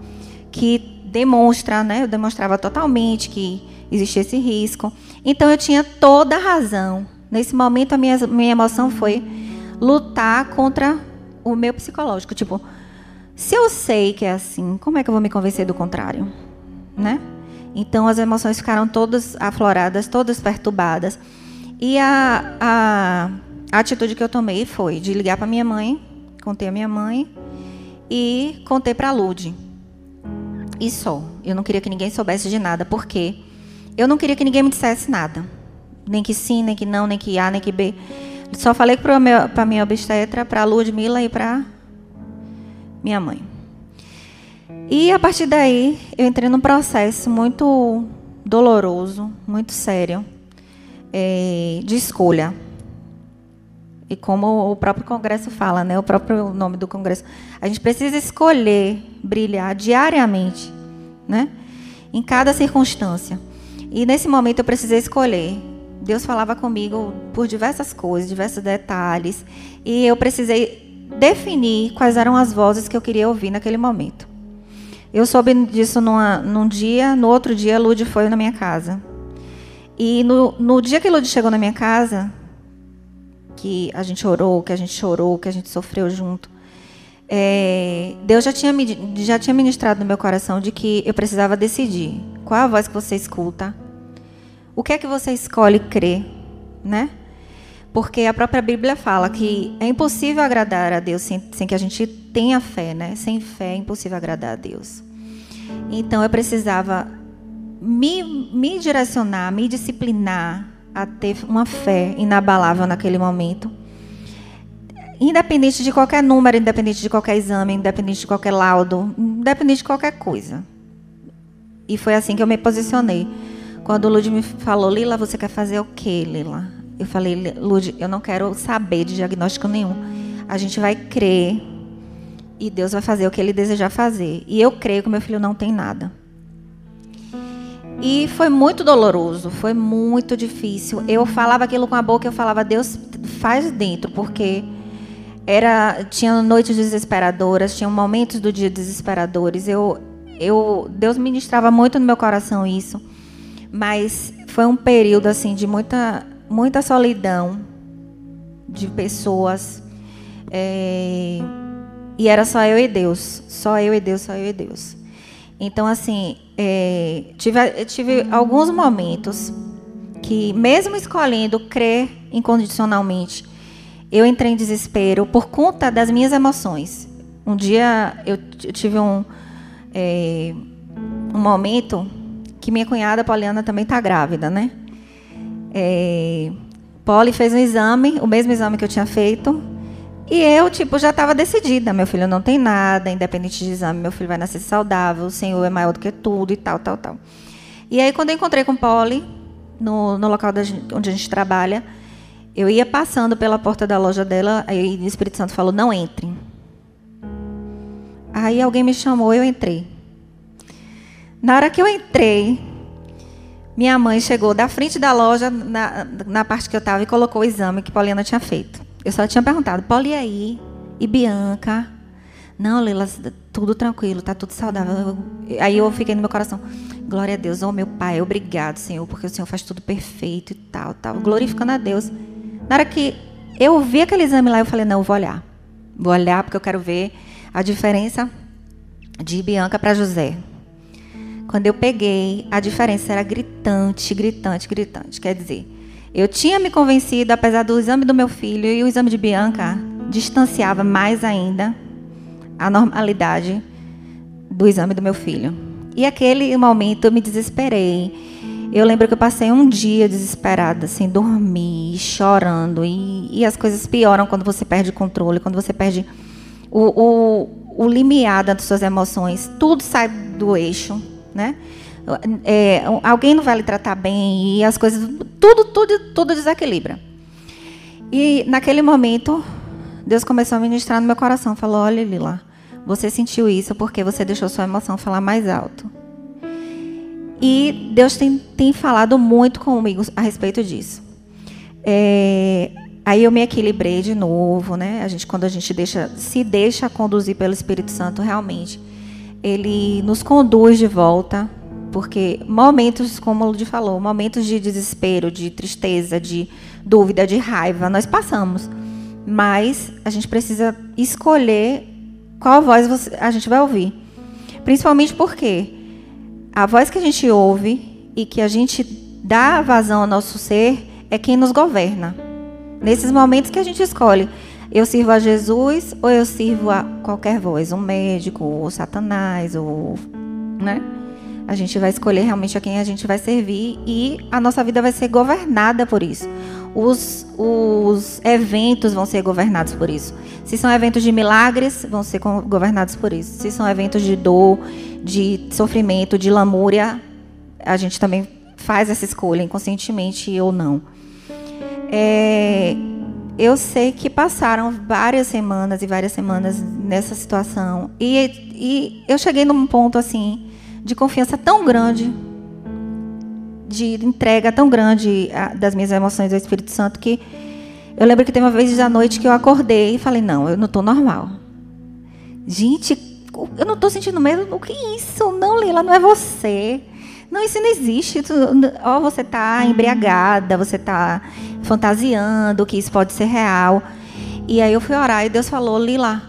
que demonstra, né, eu demonstrava totalmente que existia esse risco. Então eu tinha toda a razão Nesse momento, a minha, minha emoção foi lutar contra o meu psicológico. Tipo, se eu sei que é assim, como é que eu vou me convencer do contrário? Né? Então, as emoções ficaram todas afloradas, todas perturbadas. E a, a, a atitude que eu tomei foi de ligar para minha mãe, contei a minha mãe e contei para a Lude. E só. Eu não queria que ninguém soubesse de nada, porque eu não queria que ninguém me dissesse nada nem que sim, nem que não, nem que A, nem que B. Só falei para minha obstetra, para a Ludmilla e para minha mãe. E a partir daí, eu entrei num processo muito doloroso, muito sério, é, de escolha. E como o próprio Congresso fala, né, o próprio nome do Congresso, a gente precisa escolher brilhar diariamente, né, em cada circunstância. E nesse momento eu precisei escolher Deus falava comigo por diversas coisas, diversos detalhes, e eu precisei definir quais eram as vozes que eu queria ouvir naquele momento. Eu soube disso numa, num dia, no outro dia, a Lud foi na minha casa. E no, no dia que a Lud chegou na minha casa, que a gente orou, que a gente chorou, que a gente sofreu junto, é, Deus já tinha, já tinha ministrado no meu coração de que eu precisava decidir qual a voz que você escuta, o que é que você escolhe crer, né? Porque a própria Bíblia fala que é impossível agradar a Deus sem, sem que a gente tenha fé, né? Sem fé é impossível agradar a Deus. Então eu precisava me, me direcionar, me disciplinar a ter uma fé inabalável naquele momento. Independente de qualquer número, independente de qualquer exame, independente de qualquer laudo, independente de qualquer coisa. E foi assim que eu me posicionei. Quando o Lud me falou, Lila, você quer fazer o quê, Lila? Eu falei, Lud, eu não quero saber de diagnóstico nenhum. A gente vai crer e Deus vai fazer o que Ele desejar fazer. E eu creio que meu filho não tem nada. E foi muito doloroso, foi muito difícil. Eu falava aquilo com a boca, eu falava, Deus faz dentro, porque era tinha noites desesperadoras, tinha momentos do dia desesperadores. Eu, eu, Deus ministrava muito no meu coração isso. Mas foi um período assim de muita, muita solidão de pessoas. É, e era só eu e Deus. Só eu e Deus, só eu e Deus. Então, assim, é, tive, tive alguns momentos que, mesmo escolhendo crer incondicionalmente, eu entrei em desespero por conta das minhas emoções. Um dia eu, tive um, é, um momento que minha cunhada Poliana também está grávida, né? É, Polly fez um exame, o mesmo exame que eu tinha feito, e eu, tipo, já estava decidida. Meu filho não tem nada, independente de exame, meu filho vai nascer saudável, o Senhor é maior do que tudo e tal, tal, tal. E aí, quando eu encontrei com Polly, no, no local onde a gente trabalha, eu ia passando pela porta da loja dela, aí o Espírito Santo falou: não entre. Aí alguém me chamou, eu entrei. Na hora que eu entrei, minha mãe chegou da frente da loja, na, na parte que eu estava, e colocou o exame que Paulina tinha feito. Eu só tinha perguntado, Paulo, e aí? E Bianca? Não, Leila, tudo tranquilo, tá tudo saudável. Aí eu fiquei no meu coração, glória a Deus, oh meu Pai, obrigado, Senhor, porque o Senhor faz tudo perfeito e tal, tal, glorificando a Deus. Na hora que eu vi aquele exame lá, eu falei, não, eu vou olhar. Vou olhar porque eu quero ver a diferença de Bianca para José. Quando eu peguei, a diferença era gritante, gritante, gritante. Quer dizer, eu tinha me convencido, apesar do exame do meu filho e o exame de Bianca, distanciava mais ainda a normalidade do exame do meu filho. E aquele momento eu me desesperei. Eu lembro que eu passei um dia desesperada, sem dormir, chorando. E, e as coisas pioram quando você perde o controle, quando você perde o, o, o limiar das suas emoções. Tudo sai do eixo, né? É, alguém não vai lhe tratar bem e as coisas, tudo, tudo, tudo desequilibra. E naquele momento, Deus começou a ministrar no meu coração. Falou: Olha, Lila, você sentiu isso porque você deixou sua emoção falar mais alto. E Deus tem, tem falado muito comigo a respeito disso. É, aí eu me equilibrei de novo, né? A gente, quando a gente deixa, se deixa conduzir pelo Espírito Santo, realmente, ele nos conduz de volta, porque momentos, como o Ludi falou, momentos de desespero, de tristeza, de dúvida, de raiva, nós passamos. Mas a gente precisa escolher qual voz você, a gente vai ouvir. Principalmente porque a voz que a gente ouve e que a gente dá vazão ao nosso ser é quem nos governa. Nesses momentos que a gente escolhe, eu sirvo a Jesus ou eu sirvo a qualquer voz, um médico, ou Satanás, ou, né? A gente vai escolher realmente a quem a gente vai servir e a nossa vida vai ser governada por isso os, os eventos vão ser governados por isso. Se são eventos de milagres, vão ser governados por isso. Se são eventos de dor, de sofrimento, de lamúria, a gente também faz essa escolha, inconscientemente ou não. É, eu sei que passaram várias semanas e várias semanas nessa situação. E, e eu cheguei num ponto assim de confiança tão grande de entrega tão grande das minhas emoções ao Espírito Santo que eu lembro que tem uma vez à noite que eu acordei e falei: não, eu não estou normal. Gente, eu não estou sentindo medo. O que é isso? Não, Lila, não é você. Não, isso não existe. Ó, você está embriagada, você está fantasiando que isso pode ser real. E aí eu fui orar e Deus falou: Lila,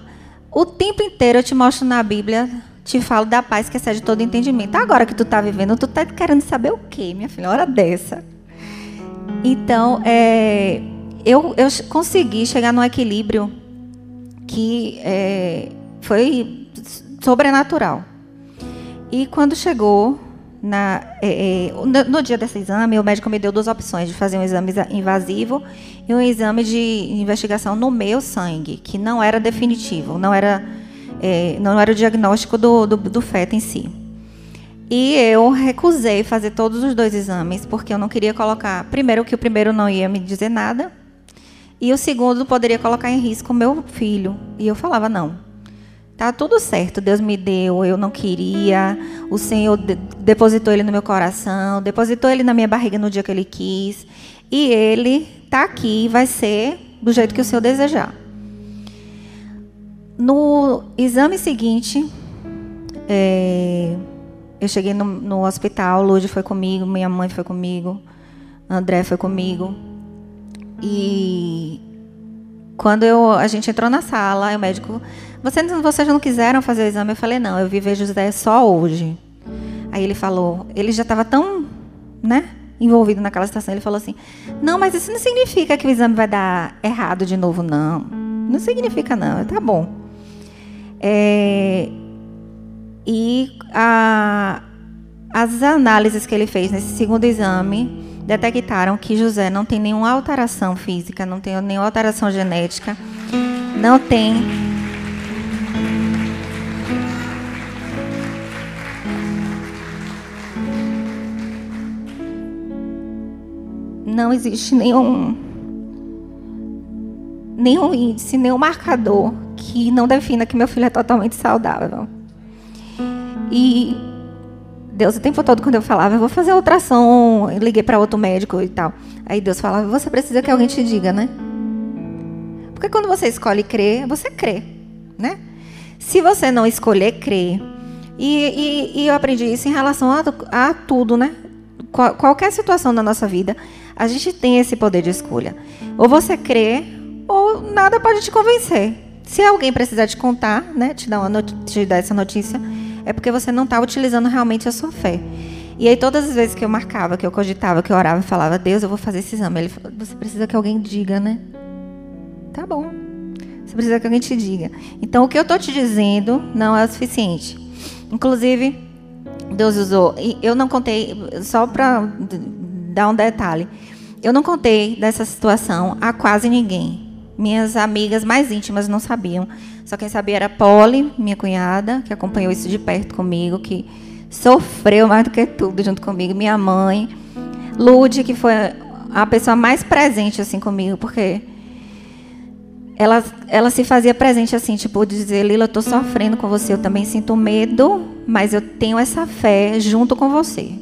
o tempo inteiro eu te mostro na Bíblia te falo da paz que excede todo entendimento. Agora que tu está vivendo, tu está querendo saber o quê, minha filha? Hora dessa. Então, é, eu, eu consegui chegar num equilíbrio que é, foi sobrenatural. E quando chegou na, é, é no, dia desse exame, o médico me deu duas opções: de fazer um exame invasivo e um exame de investigação no meu sangue, que não era definitivo, não era é, não era o diagnóstico do, do, do feto em si. E eu recusei fazer todos os dois exames, porque eu não queria colocar. Primeiro, que o primeiro não ia me dizer nada, e o segundo poderia colocar em risco meu filho. E eu falava: não, tá tudo certo, Deus me deu, eu não queria, o Senhor de depositou ele no meu coração, depositou ele na minha barriga no dia que ele quis, e ele tá aqui, vai ser do jeito que o Senhor desejar. No exame seguinte, é, eu cheguei no, no hospital, Lud foi comigo, minha mãe foi comigo, André foi comigo. E quando eu, a gente entrou na sala, o médico, vocês, vocês não quiseram fazer o exame? Eu falei, não, eu vi ver José só hoje. Aí ele falou, ele já estava tão, né, envolvido naquela situação, ele falou assim, não, mas isso não significa que o exame vai dar errado de novo, não. Não significa não, tá bom. É, e a, as análises que ele fez nesse segundo exame detectaram que José não tem nenhuma alteração física, não tem nenhuma alteração genética, não tem. Não existe nenhum nenhum índice, nenhum marcador que não defina que meu filho é totalmente saudável. E Deus, o tempo todo, quando eu falava, eu vou fazer ultrassom, liguei para outro médico e tal. Aí Deus falava, você precisa que alguém te diga, né? Porque quando você escolhe crer, você crê, né? Se você não escolher crer, e, e, e eu aprendi isso em relação a, a tudo, né? Qual, qualquer situação da nossa vida, a gente tem esse poder de escolha. Ou você crê, ou nada pode te convencer. Se alguém precisar te contar, né, te dar, te dar essa notícia, é porque você não está utilizando realmente a sua fé. E aí, todas as vezes que eu marcava, que eu cogitava, que eu orava e falava, Deus, eu vou fazer esse exame. Ele falou, você precisa que alguém diga, né? Tá bom. Você precisa que alguém te diga. Então, o que eu estou te dizendo não é o suficiente. Inclusive, Deus usou. Eu não contei, só para dar um detalhe. Eu não contei dessa situação a quase ninguém. Minhas amigas mais íntimas não sabiam. Só quem sabia era Polly, minha cunhada, que acompanhou isso de perto comigo, que sofreu mais do que tudo junto comigo. Minha mãe, Lude, que foi a pessoa mais presente assim comigo, porque ela, ela se fazia presente assim, tipo, dizer, Lila, eu estou sofrendo com você, eu também sinto medo, mas eu tenho essa fé junto com você.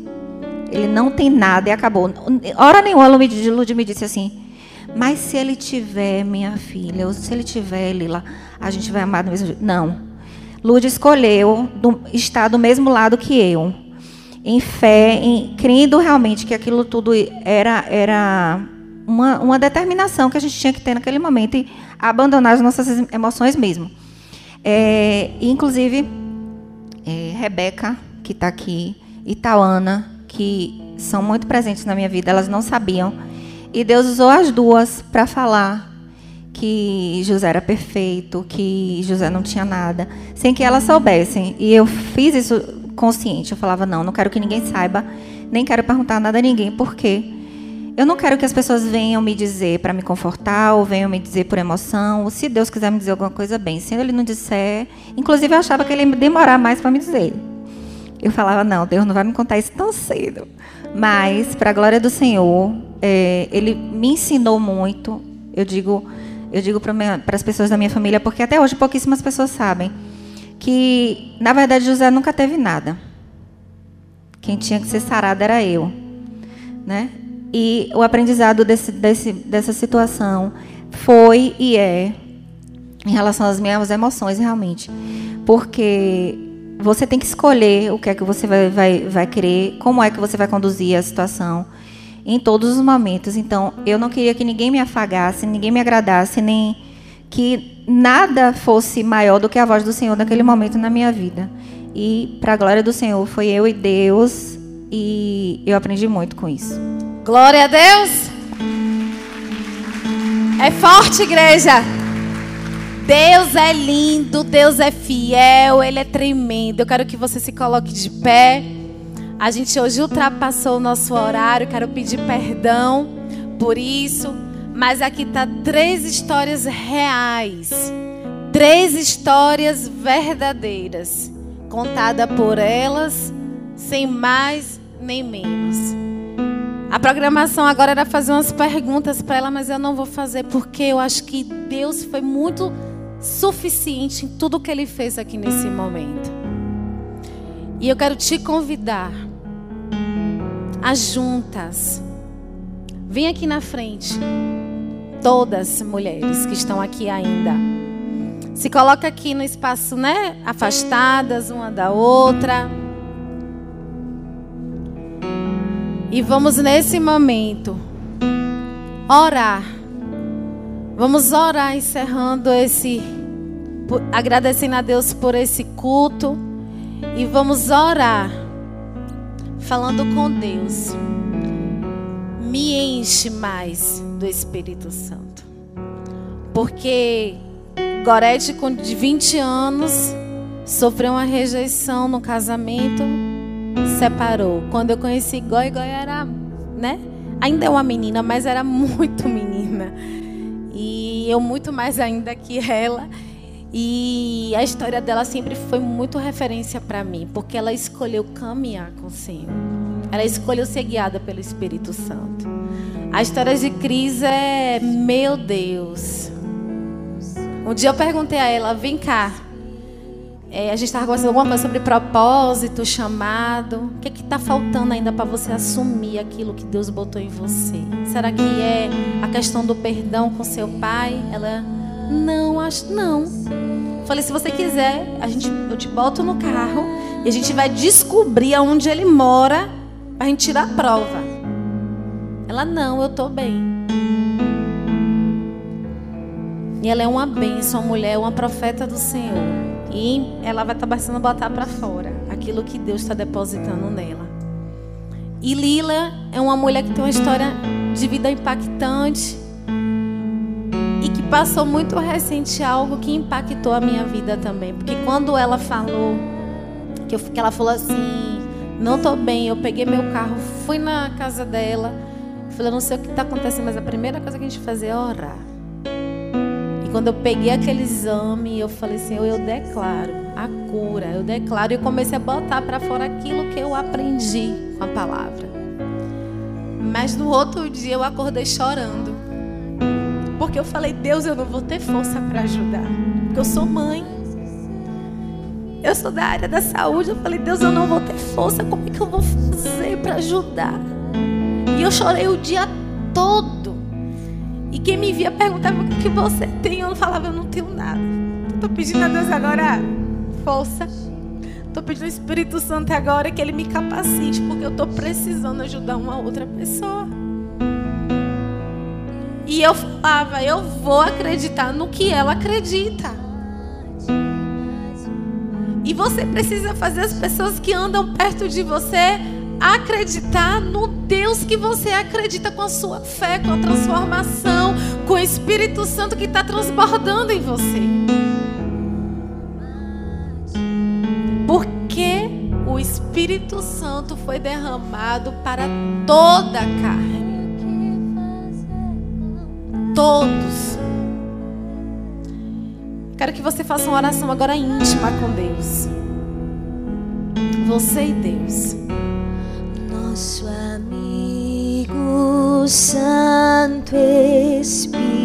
Ele não tem nada e acabou. Hora nenhuma, Lude me disse assim, mas se ele tiver, minha filha, ou se ele tiver, Lila, a gente vai amar do mesmo jeito. Não. Lude escolheu do, estar do mesmo lado que eu. Em fé, em, crendo realmente que aquilo tudo era, era uma, uma determinação que a gente tinha que ter naquele momento e abandonar as nossas emoções mesmo. É, inclusive, é, Rebeca, que está aqui, e Tauana, que são muito presentes na minha vida, elas não sabiam. E Deus usou as duas para falar que José era perfeito, que José não tinha nada, sem que elas soubessem. E eu fiz isso consciente. Eu falava: não, não quero que ninguém saiba, nem quero perguntar nada a ninguém, por quê? Eu não quero que as pessoas venham me dizer para me confortar ou venham me dizer por emoção. Ou se Deus quiser me dizer alguma coisa, bem. Se ele não disser. Inclusive, eu achava que ele ia demorar mais para me dizer. Eu falava: não, Deus não vai me contar isso tão cedo. Mas, para a glória do Senhor, é, ele me ensinou muito. Eu digo, eu digo para as pessoas da minha família, porque até hoje pouquíssimas pessoas sabem que, na verdade, José nunca teve nada. Quem tinha que ser sarado era eu, né? E o aprendizado desse, desse, dessa situação foi e é em relação às minhas emoções, realmente. Porque você tem que escolher o que é que você vai, vai, vai querer, como é que você vai conduzir a situação em todos os momentos. Então, eu não queria que ninguém me afagasse, ninguém me agradasse, nem que nada fosse maior do que a voz do Senhor naquele momento na minha vida. E, para a glória do Senhor, foi eu e Deus, e eu aprendi muito com isso. Glória a Deus. É forte, igreja. Deus é lindo, Deus é fiel, Ele é tremendo. Eu quero que você se coloque de pé. A gente hoje ultrapassou o nosso horário. Quero pedir perdão por isso. Mas aqui tá três histórias reais. Três histórias verdadeiras. Contada por elas, sem mais nem menos. A programação agora era fazer umas perguntas para ela, mas eu não vou fazer porque eu acho que Deus foi muito suficiente em tudo que ele fez aqui nesse momento. E eu quero te convidar a juntas. Vem aqui na frente. Todas mulheres que estão aqui ainda. Se coloca aqui no espaço, né? Afastadas uma da outra. E vamos nesse momento orar. Vamos orar encerrando esse agradecendo a Deus por esse culto e vamos orar falando com Deus. Me enche mais do Espírito Santo. Porque Gorete de 20 anos sofreu uma rejeição no casamento separou. Quando eu conheci Goi, Goi era, né? Ainda é uma menina, mas era (laughs) muito menina. E eu muito mais ainda que ela. E a história dela sempre foi muito referência para mim, porque ela escolheu caminhar com o Senhor. Ela escolheu ser guiada pelo Espírito Santo. A história de Cris é, meu Deus. Um dia eu perguntei a ela, vem cá, é, a gente estava conversando alguma coisa sobre propósito, chamado. O que está faltando ainda para você assumir aquilo que Deus botou em você? Será que é a questão do perdão com seu pai? Ela Não, acho não. Falei, se você quiser, a gente, eu te boto no carro e a gente vai descobrir aonde ele mora pra gente tirar a prova. Ela, não, eu tô bem. E ela é uma bênção, uma mulher, uma profeta do Senhor. E ela vai estar tá começando a botar para fora aquilo que Deus está depositando nela. E Lila é uma mulher que tem uma história de vida impactante passou muito recente algo que impactou a minha vida também. Porque quando ela falou, que, eu, que ela falou assim, não tô bem, eu peguei meu carro, fui na casa dela, falei, não sei o que está acontecendo, mas a primeira coisa que a gente fazia é orar. E quando eu peguei aquele exame, eu falei assim, eu, eu declaro a cura, eu declaro e comecei a botar para fora aquilo que eu aprendi com a palavra. Mas no outro dia eu acordei chorando. Porque eu falei, Deus, eu não vou ter força para ajudar. Porque eu sou mãe. Eu sou da área da saúde. Eu falei, Deus, eu não vou ter força. Como é que eu vou fazer para ajudar? E eu chorei o dia todo. E quem me via perguntava o que você tem. Eu falava, eu não tenho nada. Estou pedindo a Deus agora força Estou pedindo ao Espírito Santo agora que ele me capacite, porque eu estou precisando ajudar uma outra pessoa. E eu falava, eu vou acreditar no que ela acredita. E você precisa fazer as pessoas que andam perto de você acreditar no Deus que você acredita com a sua fé, com a transformação, com o Espírito Santo que está transbordando em você. o Espírito Santo foi derramado para toda a carne. Todos. Quero que você faça uma oração agora íntima com Deus. Você e Deus. Nosso amigo Santo Espírito.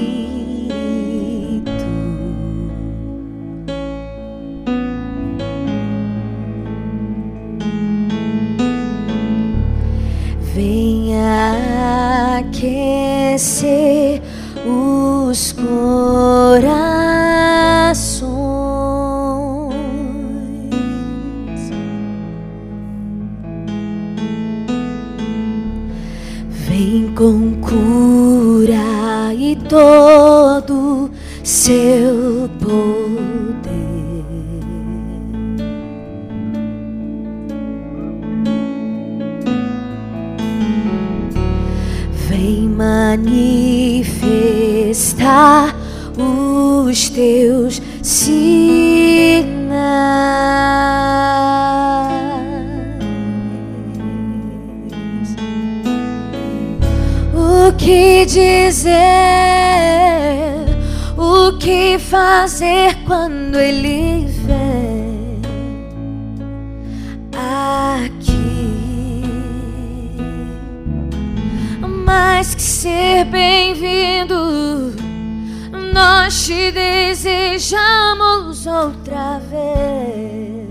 aquecer os corações. Vem com cura e todo seu poder. manifestar os teus sinais. O que dizer, o que fazer quando ele vem? Mais que ser bem-vindo. Nós te desejamos outra vez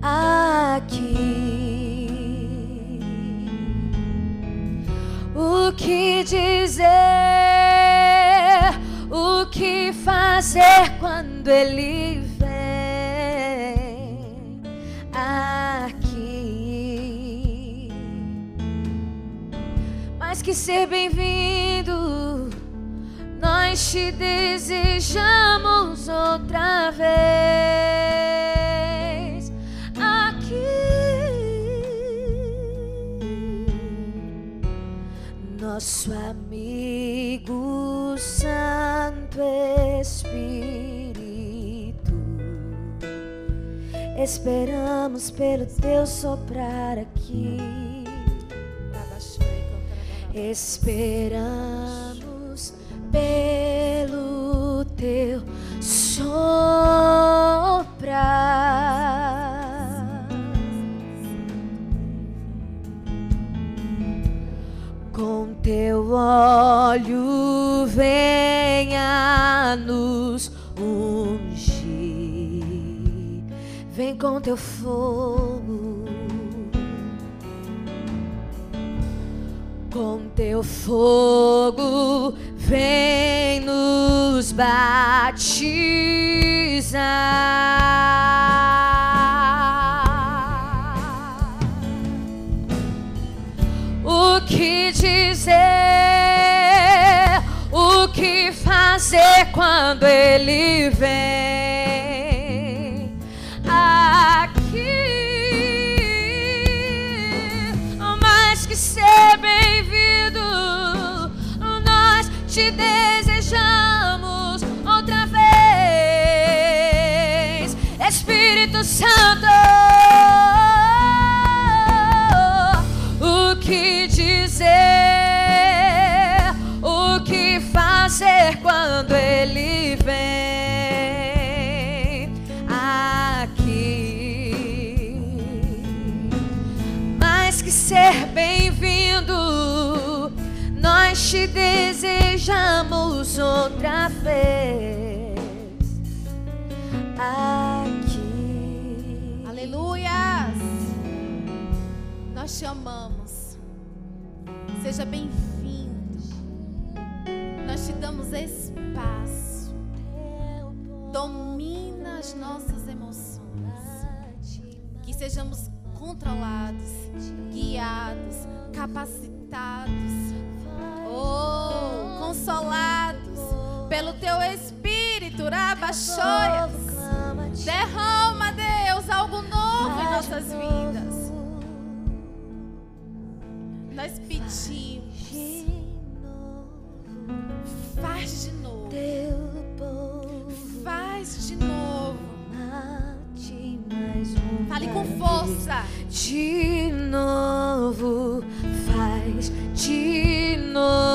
aqui. O que dizer, o que fazer quando ele vem aqui? Mais que ser bem-vindo, nós te desejamos outra vez aqui. Nosso amigo Santo Espírito, esperamos pelo teu soprar aqui. Esperamos pelo teu soprar. Com teu óleo venha nos ungir. Vem com teu fogo teu fogo vem nos batizar. O que dizer, o que fazer quando ele vem vez aqui. Aleluias! Nós te amamos. Seja bem-vindo. Nós te damos espaço. Domina as nossas emoções. Que sejamos controlados, guiados, capacitados, Rabachoias. Derrama, Deus, algo novo em nossas vidas. Nós pedimos, faz de novo, faz de novo. Fale com força. De novo, faz de novo.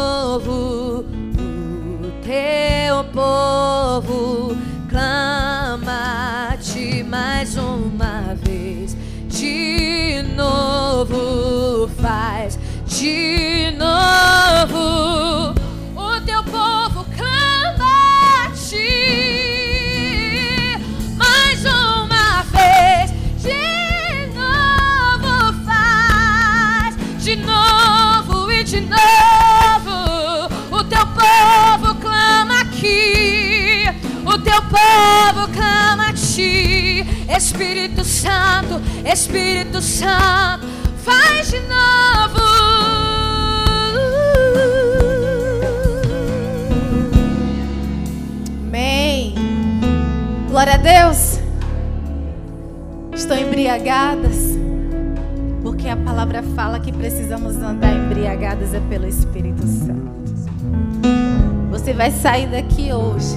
Espírito Santo, Espírito Santo, faz de novo. Amém. Glória a Deus. Estou embriagadas. Porque a palavra fala que precisamos andar embriagadas é pelo Espírito Santo. Você vai sair daqui hoje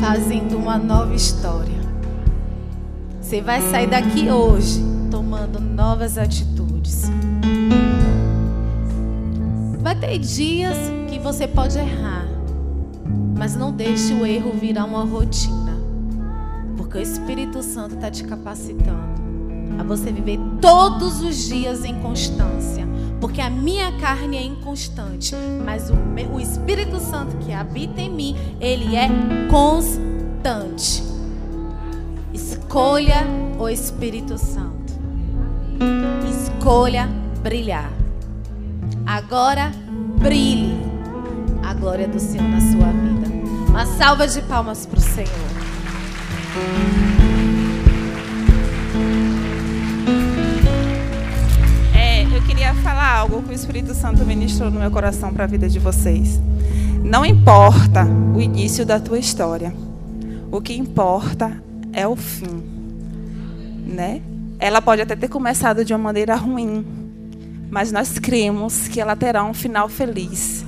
fazendo uma nova história. Você vai sair daqui hoje tomando novas atitudes. Vai ter dias que você pode errar, mas não deixe o erro virar uma rotina, porque o Espírito Santo está te capacitando a você viver todos os dias em constância, porque a minha carne é inconstante, mas o, me- o Espírito Santo que habita em mim, ele é constante. Escolha o Espírito Santo. Escolha brilhar. Agora brilhe a glória do Senhor na sua vida. Uma salva de palmas para o Senhor. É, eu queria falar algo que o Espírito Santo ministrou no meu coração para a vida de vocês. Não importa o início da tua história. O que importa é o fim, né? Ela pode até ter começado de uma maneira ruim, mas nós cremos que ela terá um final feliz.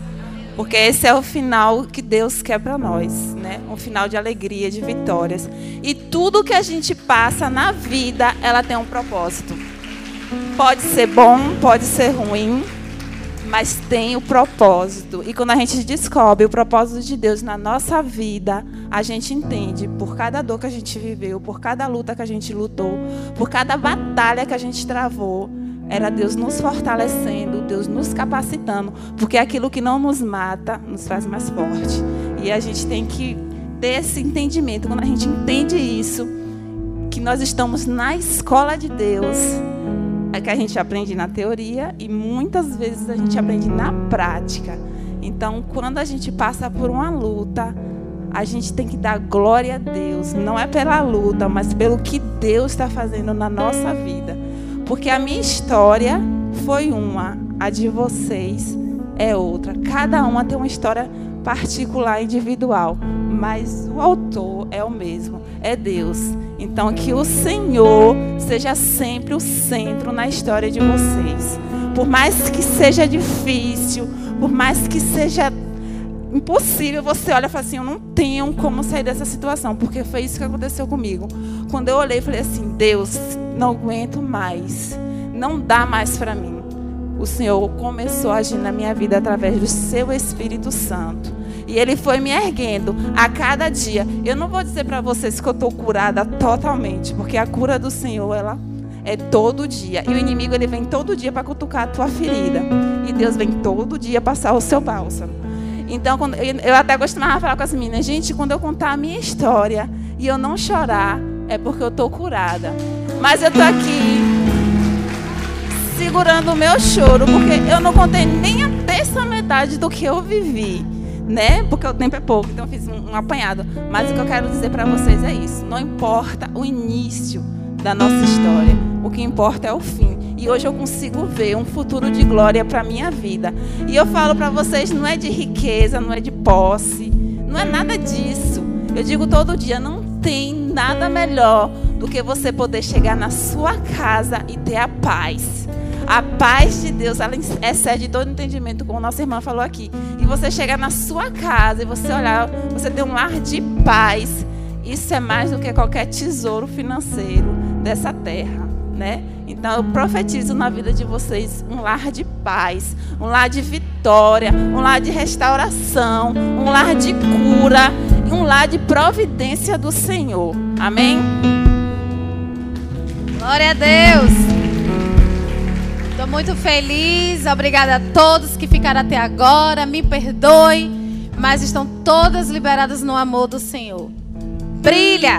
Porque esse é o final que Deus quer para nós, né? Um final de alegria, de vitórias. E tudo que a gente passa na vida, ela tem um propósito. Pode ser bom, pode ser ruim, mas tem o propósito. E quando a gente descobre o propósito de Deus na nossa vida, a gente entende por cada dor que a gente viveu, por cada luta que a gente lutou, por cada batalha que a gente travou, era Deus nos fortalecendo, Deus nos capacitando, porque aquilo que não nos mata nos faz mais forte. E a gente tem que ter esse entendimento. Quando a gente entende isso, que nós estamos na escola de Deus, é que a gente aprende na teoria e muitas vezes a gente aprende na prática. Então, quando a gente passa por uma luta, a gente tem que dar glória a Deus. Não é pela luta, mas pelo que Deus está fazendo na nossa vida. Porque a minha história foi uma, a de vocês é outra. Cada uma tem uma história particular, individual, mas o autor é o mesmo, é Deus. Então que o Senhor seja sempre o centro na história de vocês. Por mais que seja difícil, por mais que seja impossível, você olha e fala assim: eu não tenho como sair dessa situação, porque foi isso que aconteceu comigo. Quando eu olhei, falei assim: Deus, não aguento mais, não dá mais para mim o Senhor começou a agir na minha vida através do seu Espírito Santo. E ele foi me erguendo a cada dia. Eu não vou dizer para vocês que eu estou curada totalmente, porque a cura do Senhor, ela é todo dia. E o inimigo, ele vem todo dia para cutucar a tua ferida. E Deus vem todo dia passar o seu bálsamo. Então, quando, eu até costumava falar com as meninas, gente, quando eu contar a minha história e eu não chorar, é porque eu estou curada. Mas eu estou aqui segurando o meu choro, porque eu não contei nem a terça metade do que eu vivi, né? Porque o tempo é pouco, então eu fiz um, um apanhado. Mas o que eu quero dizer para vocês é isso: não importa o início da nossa história, o que importa é o fim. E hoje eu consigo ver um futuro de glória para minha vida. E eu falo para vocês, não é de riqueza, não é de posse, não é nada disso. Eu digo todo dia, não tem nada melhor do que você poder chegar na sua casa e ter a paz. A paz de Deus, ela excede todo entendimento, como nossa irmã falou aqui. E você chegar na sua casa e você olhar, você ter um lar de paz. Isso é mais do que qualquer tesouro financeiro dessa terra, né? Então eu profetizo na vida de vocês um lar de paz, um lar de vitória, um lar de restauração, um lar de cura, um lar de providência do Senhor. Amém? Glória a Deus. Estou muito feliz. Obrigada a todos que ficaram até agora. Me perdoe, mas estão todas liberadas no amor do Senhor. Brilha!